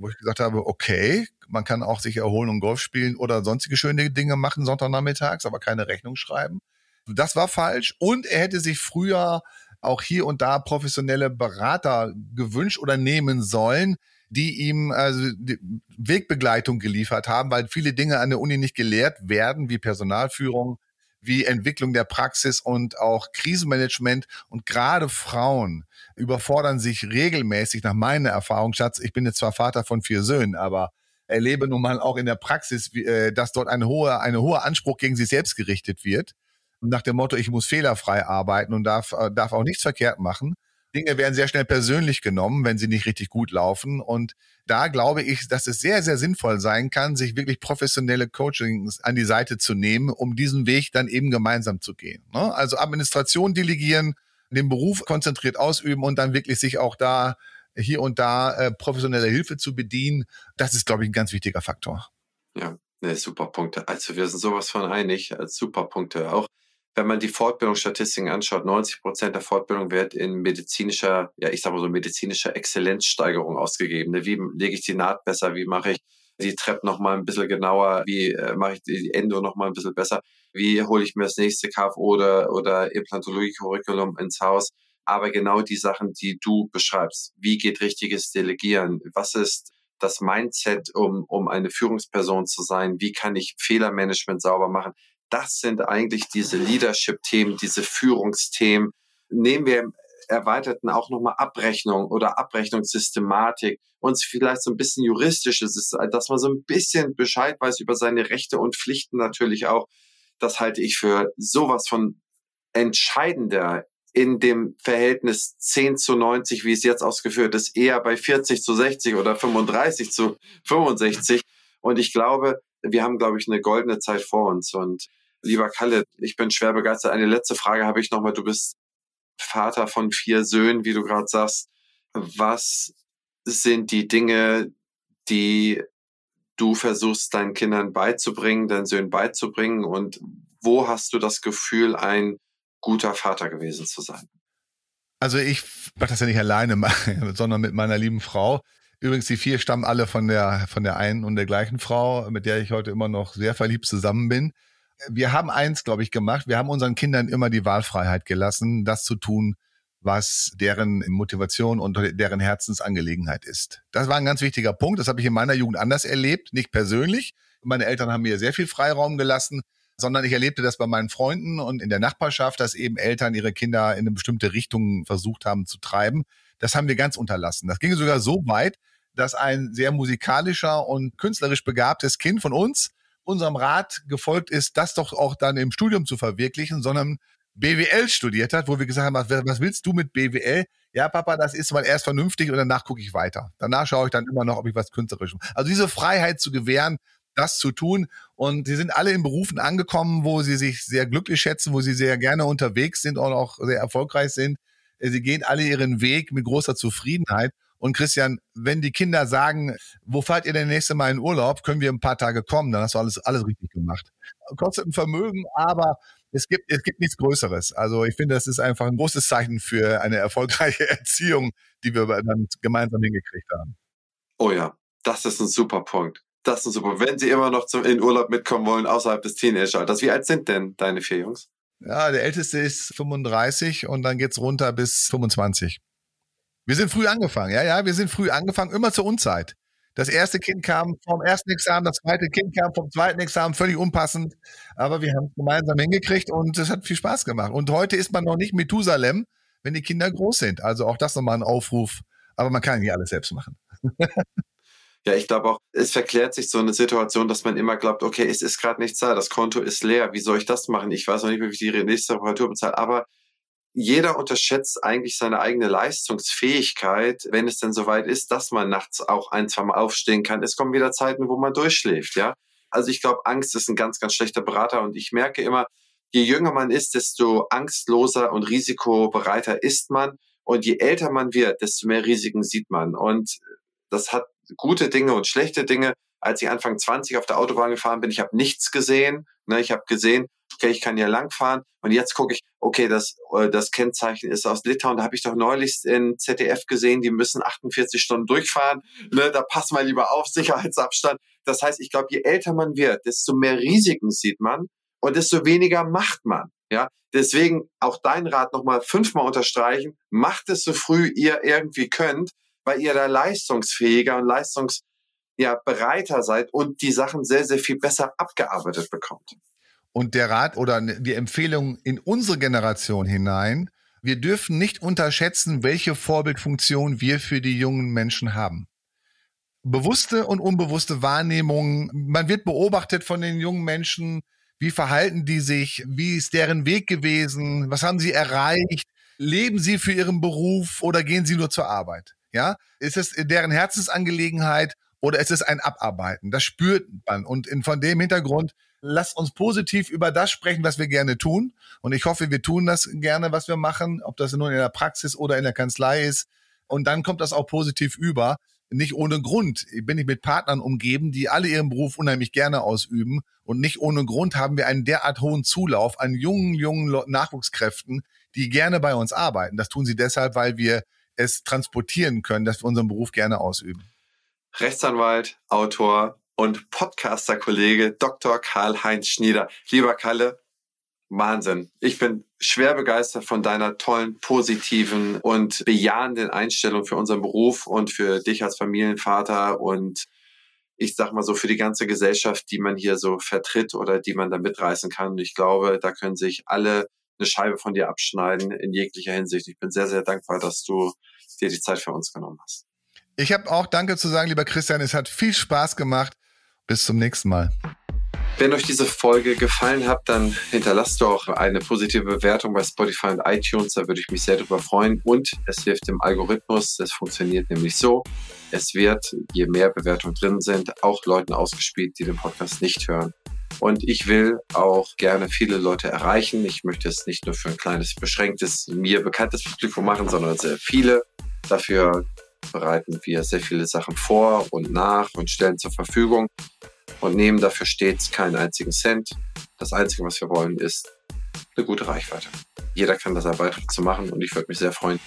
wo ich gesagt habe, okay, man kann auch sich erholen und Golf spielen oder sonstige schöne Dinge machen Sonntagnachmittags, aber keine Rechnung schreiben. Das war falsch. Und er hätte sich früher auch hier und da professionelle Berater gewünscht oder nehmen sollen, die ihm also die Wegbegleitung geliefert haben, weil viele Dinge an der Uni nicht gelehrt werden, wie Personalführung, wie Entwicklung der Praxis und auch Krisenmanagement. Und gerade Frauen überfordern sich regelmäßig nach meiner Erfahrung, Schatz, ich bin jetzt zwar Vater von vier Söhnen, aber erlebe nun mal auch in der Praxis, äh, dass dort ein hoher, ein hoher Anspruch gegen sich selbst gerichtet wird. Nach dem Motto, ich muss fehlerfrei arbeiten und darf, äh, darf auch nichts verkehrt machen. Dinge werden sehr schnell persönlich genommen, wenn sie nicht richtig gut laufen. Und da glaube ich, dass es sehr, sehr sinnvoll sein kann, sich wirklich professionelle Coachings an die Seite zu nehmen, um diesen Weg dann eben gemeinsam zu gehen. Ne? Also Administration delegieren, den Beruf konzentriert ausüben und dann wirklich sich auch da hier und da äh, professionelle Hilfe zu bedienen, das ist, glaube ich, ein ganz wichtiger Faktor. Ja, ne, super Punkte. Also wir sind sowas von einig, super Punkte. Auch wenn man die Fortbildungsstatistiken anschaut, 90 Prozent der Fortbildung wird in medizinischer, ja, ich sage mal so medizinischer Exzellenzsteigerung ausgegeben. Ne, wie lege ich die Naht besser? Wie mache ich die Treppe noch mal ein bisschen genauer? Wie äh, mache ich die Endo noch mal ein bisschen besser? Wie hole ich mir das nächste KFO oder, oder Implantologie-Curriculum ins Haus? Aber genau die Sachen, die du beschreibst. Wie geht richtiges Delegieren? Was ist das Mindset, um, um eine Führungsperson zu sein? Wie kann ich Fehlermanagement sauber machen? Das sind eigentlich diese Leadership-Themen, diese Führungsthemen. Nehmen wir im Erweiterten auch nochmal Abrechnung oder Abrechnungssystematik und vielleicht so ein bisschen juristisches, dass man so ein bisschen Bescheid weiß über seine Rechte und Pflichten natürlich auch. Das halte ich für sowas von entscheidender in dem Verhältnis 10 zu 90, wie es jetzt ausgeführt ist, eher bei 40 zu 60 oder 35 zu 65. Und ich glaube, wir haben, glaube ich, eine goldene Zeit vor uns. Und lieber Kalle, ich bin schwer begeistert. Eine letzte Frage habe ich nochmal. Du bist Vater von vier Söhnen, wie du gerade sagst. Was sind die Dinge, die du versuchst, deinen Kindern beizubringen, deinen Söhnen beizubringen? Und wo hast du das Gefühl, ein guter Vater gewesen zu sein? Also ich mache das ja nicht alleine, sondern mit meiner lieben Frau. Übrigens, die vier stammen alle von der, von der einen und der gleichen Frau, mit der ich heute immer noch sehr verliebt zusammen bin. Wir haben eins, glaube ich, gemacht. Wir haben unseren Kindern immer die Wahlfreiheit gelassen, das zu tun, was deren Motivation und deren Herzensangelegenheit ist. Das war ein ganz wichtiger Punkt. Das habe ich in meiner Jugend anders erlebt, nicht persönlich. Meine Eltern haben mir sehr viel Freiraum gelassen, sondern ich erlebte das bei meinen Freunden und in der Nachbarschaft, dass eben Eltern ihre Kinder in eine bestimmte Richtung versucht haben zu treiben. Das haben wir ganz unterlassen. Das ging sogar so weit, dass ein sehr musikalischer und künstlerisch begabtes Kind von uns unserem Rat gefolgt ist, das doch auch dann im Studium zu verwirklichen, sondern BWL studiert hat, wo wir gesagt haben, was willst du mit BWL? Ja, Papa, das ist mal erst vernünftig und danach gucke ich weiter. Danach schaue ich dann immer noch, ob ich was künstlerisch mache. Also diese Freiheit zu gewähren, das zu tun. Und sie sind alle in Berufen angekommen, wo sie sich sehr glücklich schätzen, wo sie sehr gerne unterwegs sind und auch sehr erfolgreich sind. Sie gehen alle ihren Weg mit großer Zufriedenheit. Und Christian, wenn die Kinder sagen, wo fahrt ihr denn nächste Mal in Urlaub, können wir ein paar Tage kommen, dann hast du alles, alles richtig gemacht. Kostet ein Vermögen, aber es gibt, es gibt nichts Größeres. Also ich finde, das ist einfach ein großes Zeichen für eine erfolgreiche Erziehung, die wir dann gemeinsam hingekriegt haben. Oh ja, das ist ein super Punkt. Das ist super. Wenn Sie immer noch zum, in Urlaub mitkommen wollen, außerhalb des Teenageralters, wie alt sind denn deine vier Jungs? Ja, der älteste ist 35 und dann geht's runter bis 25. Wir sind früh angefangen, ja, ja, wir sind früh angefangen, immer zur Unzeit. Das erste Kind kam vom ersten Examen, das zweite Kind kam vom zweiten Examen, völlig unpassend. Aber wir haben es gemeinsam hingekriegt und es hat viel Spaß gemacht. Und heute ist man noch nicht Methusalem, wenn die Kinder groß sind. Also auch das nochmal ein Aufruf. Aber man kann nicht alles selbst machen. Ja, ich glaube auch, es verklärt sich so eine Situation, dass man immer glaubt, okay, es ist gerade nichts da, das Konto ist leer, wie soll ich das machen? Ich weiß noch nicht, wie ich die nächste Reparatur bezahle, aber jeder unterschätzt eigentlich seine eigene Leistungsfähigkeit, wenn es denn soweit ist, dass man nachts auch ein, zwei Mal aufstehen kann. Es kommen wieder Zeiten, wo man durchschläft, ja. Also ich glaube, Angst ist ein ganz, ganz schlechter Berater und ich merke immer, je jünger man ist, desto angstloser und risikobereiter ist man und je älter man wird, desto mehr Risiken sieht man und das hat gute Dinge und schlechte Dinge. Als ich Anfang 20 auf der Autobahn gefahren bin, ich habe nichts gesehen. Ne, ich habe gesehen, okay, ich kann hier langfahren. Und jetzt gucke ich, okay, das, äh, das Kennzeichen ist aus Litauen. Da habe ich doch neulich in ZDF gesehen, die müssen 48 Stunden durchfahren. Ne, da passt mal lieber auf, Sicherheitsabstand. Das heißt, ich glaube, je älter man wird, desto mehr Risiken sieht man und desto weniger macht man. Ja, deswegen auch dein Rat nochmal fünfmal unterstreichen. Macht es so früh ihr irgendwie könnt, weil ihr da leistungsfähiger und leistungs ja, seid und die Sachen sehr, sehr viel besser abgearbeitet bekommt. Und der Rat oder die Empfehlung in unsere Generation hinein, wir dürfen nicht unterschätzen, welche Vorbildfunktion wir für die jungen Menschen haben. Bewusste und unbewusste Wahrnehmungen. Man wird beobachtet von den jungen Menschen. Wie verhalten die sich? Wie ist deren Weg gewesen? Was haben sie erreicht? Leben sie für ihren Beruf oder gehen sie nur zur Arbeit? Ja, ist es deren Herzensangelegenheit oder ist es ein Abarbeiten? Das spürt man. Und in, von dem Hintergrund lasst uns positiv über das sprechen, was wir gerne tun. Und ich hoffe, wir tun das gerne, was wir machen, ob das nun in der Praxis oder in der Kanzlei ist. Und dann kommt das auch positiv über. Nicht ohne Grund bin ich mit Partnern umgeben, die alle ihren Beruf unheimlich gerne ausüben. Und nicht ohne Grund haben wir einen derart hohen Zulauf an jungen, jungen Nachwuchskräften, die gerne bei uns arbeiten. Das tun sie deshalb, weil wir es transportieren können, dass wir unseren Beruf gerne ausüben. Rechtsanwalt, Autor und Podcaster-Kollege Dr. Karl-Heinz Schnieder. Lieber Kalle, Wahnsinn. Ich bin schwer begeistert von deiner tollen, positiven und bejahenden Einstellung für unseren Beruf und für dich als Familienvater und ich sag mal so für die ganze Gesellschaft, die man hier so vertritt oder die man da mitreißen kann. Und ich glaube, da können sich alle eine Scheibe von dir abschneiden in jeglicher Hinsicht. Ich bin sehr, sehr dankbar, dass du dir die Zeit für uns genommen hast. Ich habe auch Danke zu sagen, lieber Christian. Es hat viel Spaß gemacht. Bis zum nächsten Mal. Wenn euch diese Folge gefallen hat, dann hinterlasst doch eine positive Bewertung bei Spotify und iTunes. Da würde ich mich sehr darüber freuen. Und es hilft dem Algorithmus. Das funktioniert nämlich so. Es wird, je mehr Bewertungen drin sind, auch Leuten ausgespielt, die den Podcast nicht hören. Und ich will auch gerne viele Leute erreichen. Ich möchte es nicht nur für ein kleines, beschränktes, mir bekanntes Publikum machen, sondern sehr viele. Dafür bereiten wir sehr viele Sachen vor und nach und stellen zur Verfügung und nehmen dafür stets keinen einzigen Cent. Das Einzige, was wir wollen, ist eine gute Reichweite. Jeder kann das einen Beitrag zu machen und ich würde mich sehr freuen,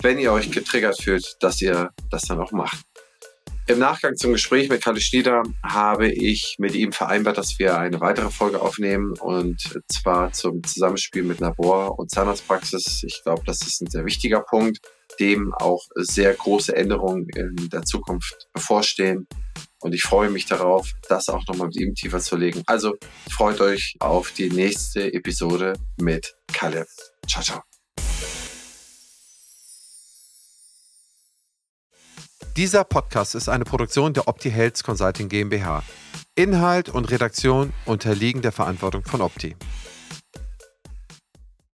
wenn ihr euch getriggert fühlt, dass ihr das dann auch macht. Im Nachgang zum Gespräch mit Kalle Schnieder habe ich mit ihm vereinbart, dass wir eine weitere Folge aufnehmen und zwar zum Zusammenspiel mit Labor und Zahnarztpraxis. Ich glaube, das ist ein sehr wichtiger Punkt, dem auch sehr große Änderungen in der Zukunft bevorstehen. Und ich freue mich darauf, das auch nochmal mit ihm tiefer zu legen. Also freut euch auf die nächste Episode mit Kalle. Ciao, ciao. Dieser Podcast ist eine Produktion der Opti Health Consulting GmbH. Inhalt und Redaktion unterliegen der Verantwortung von Opti.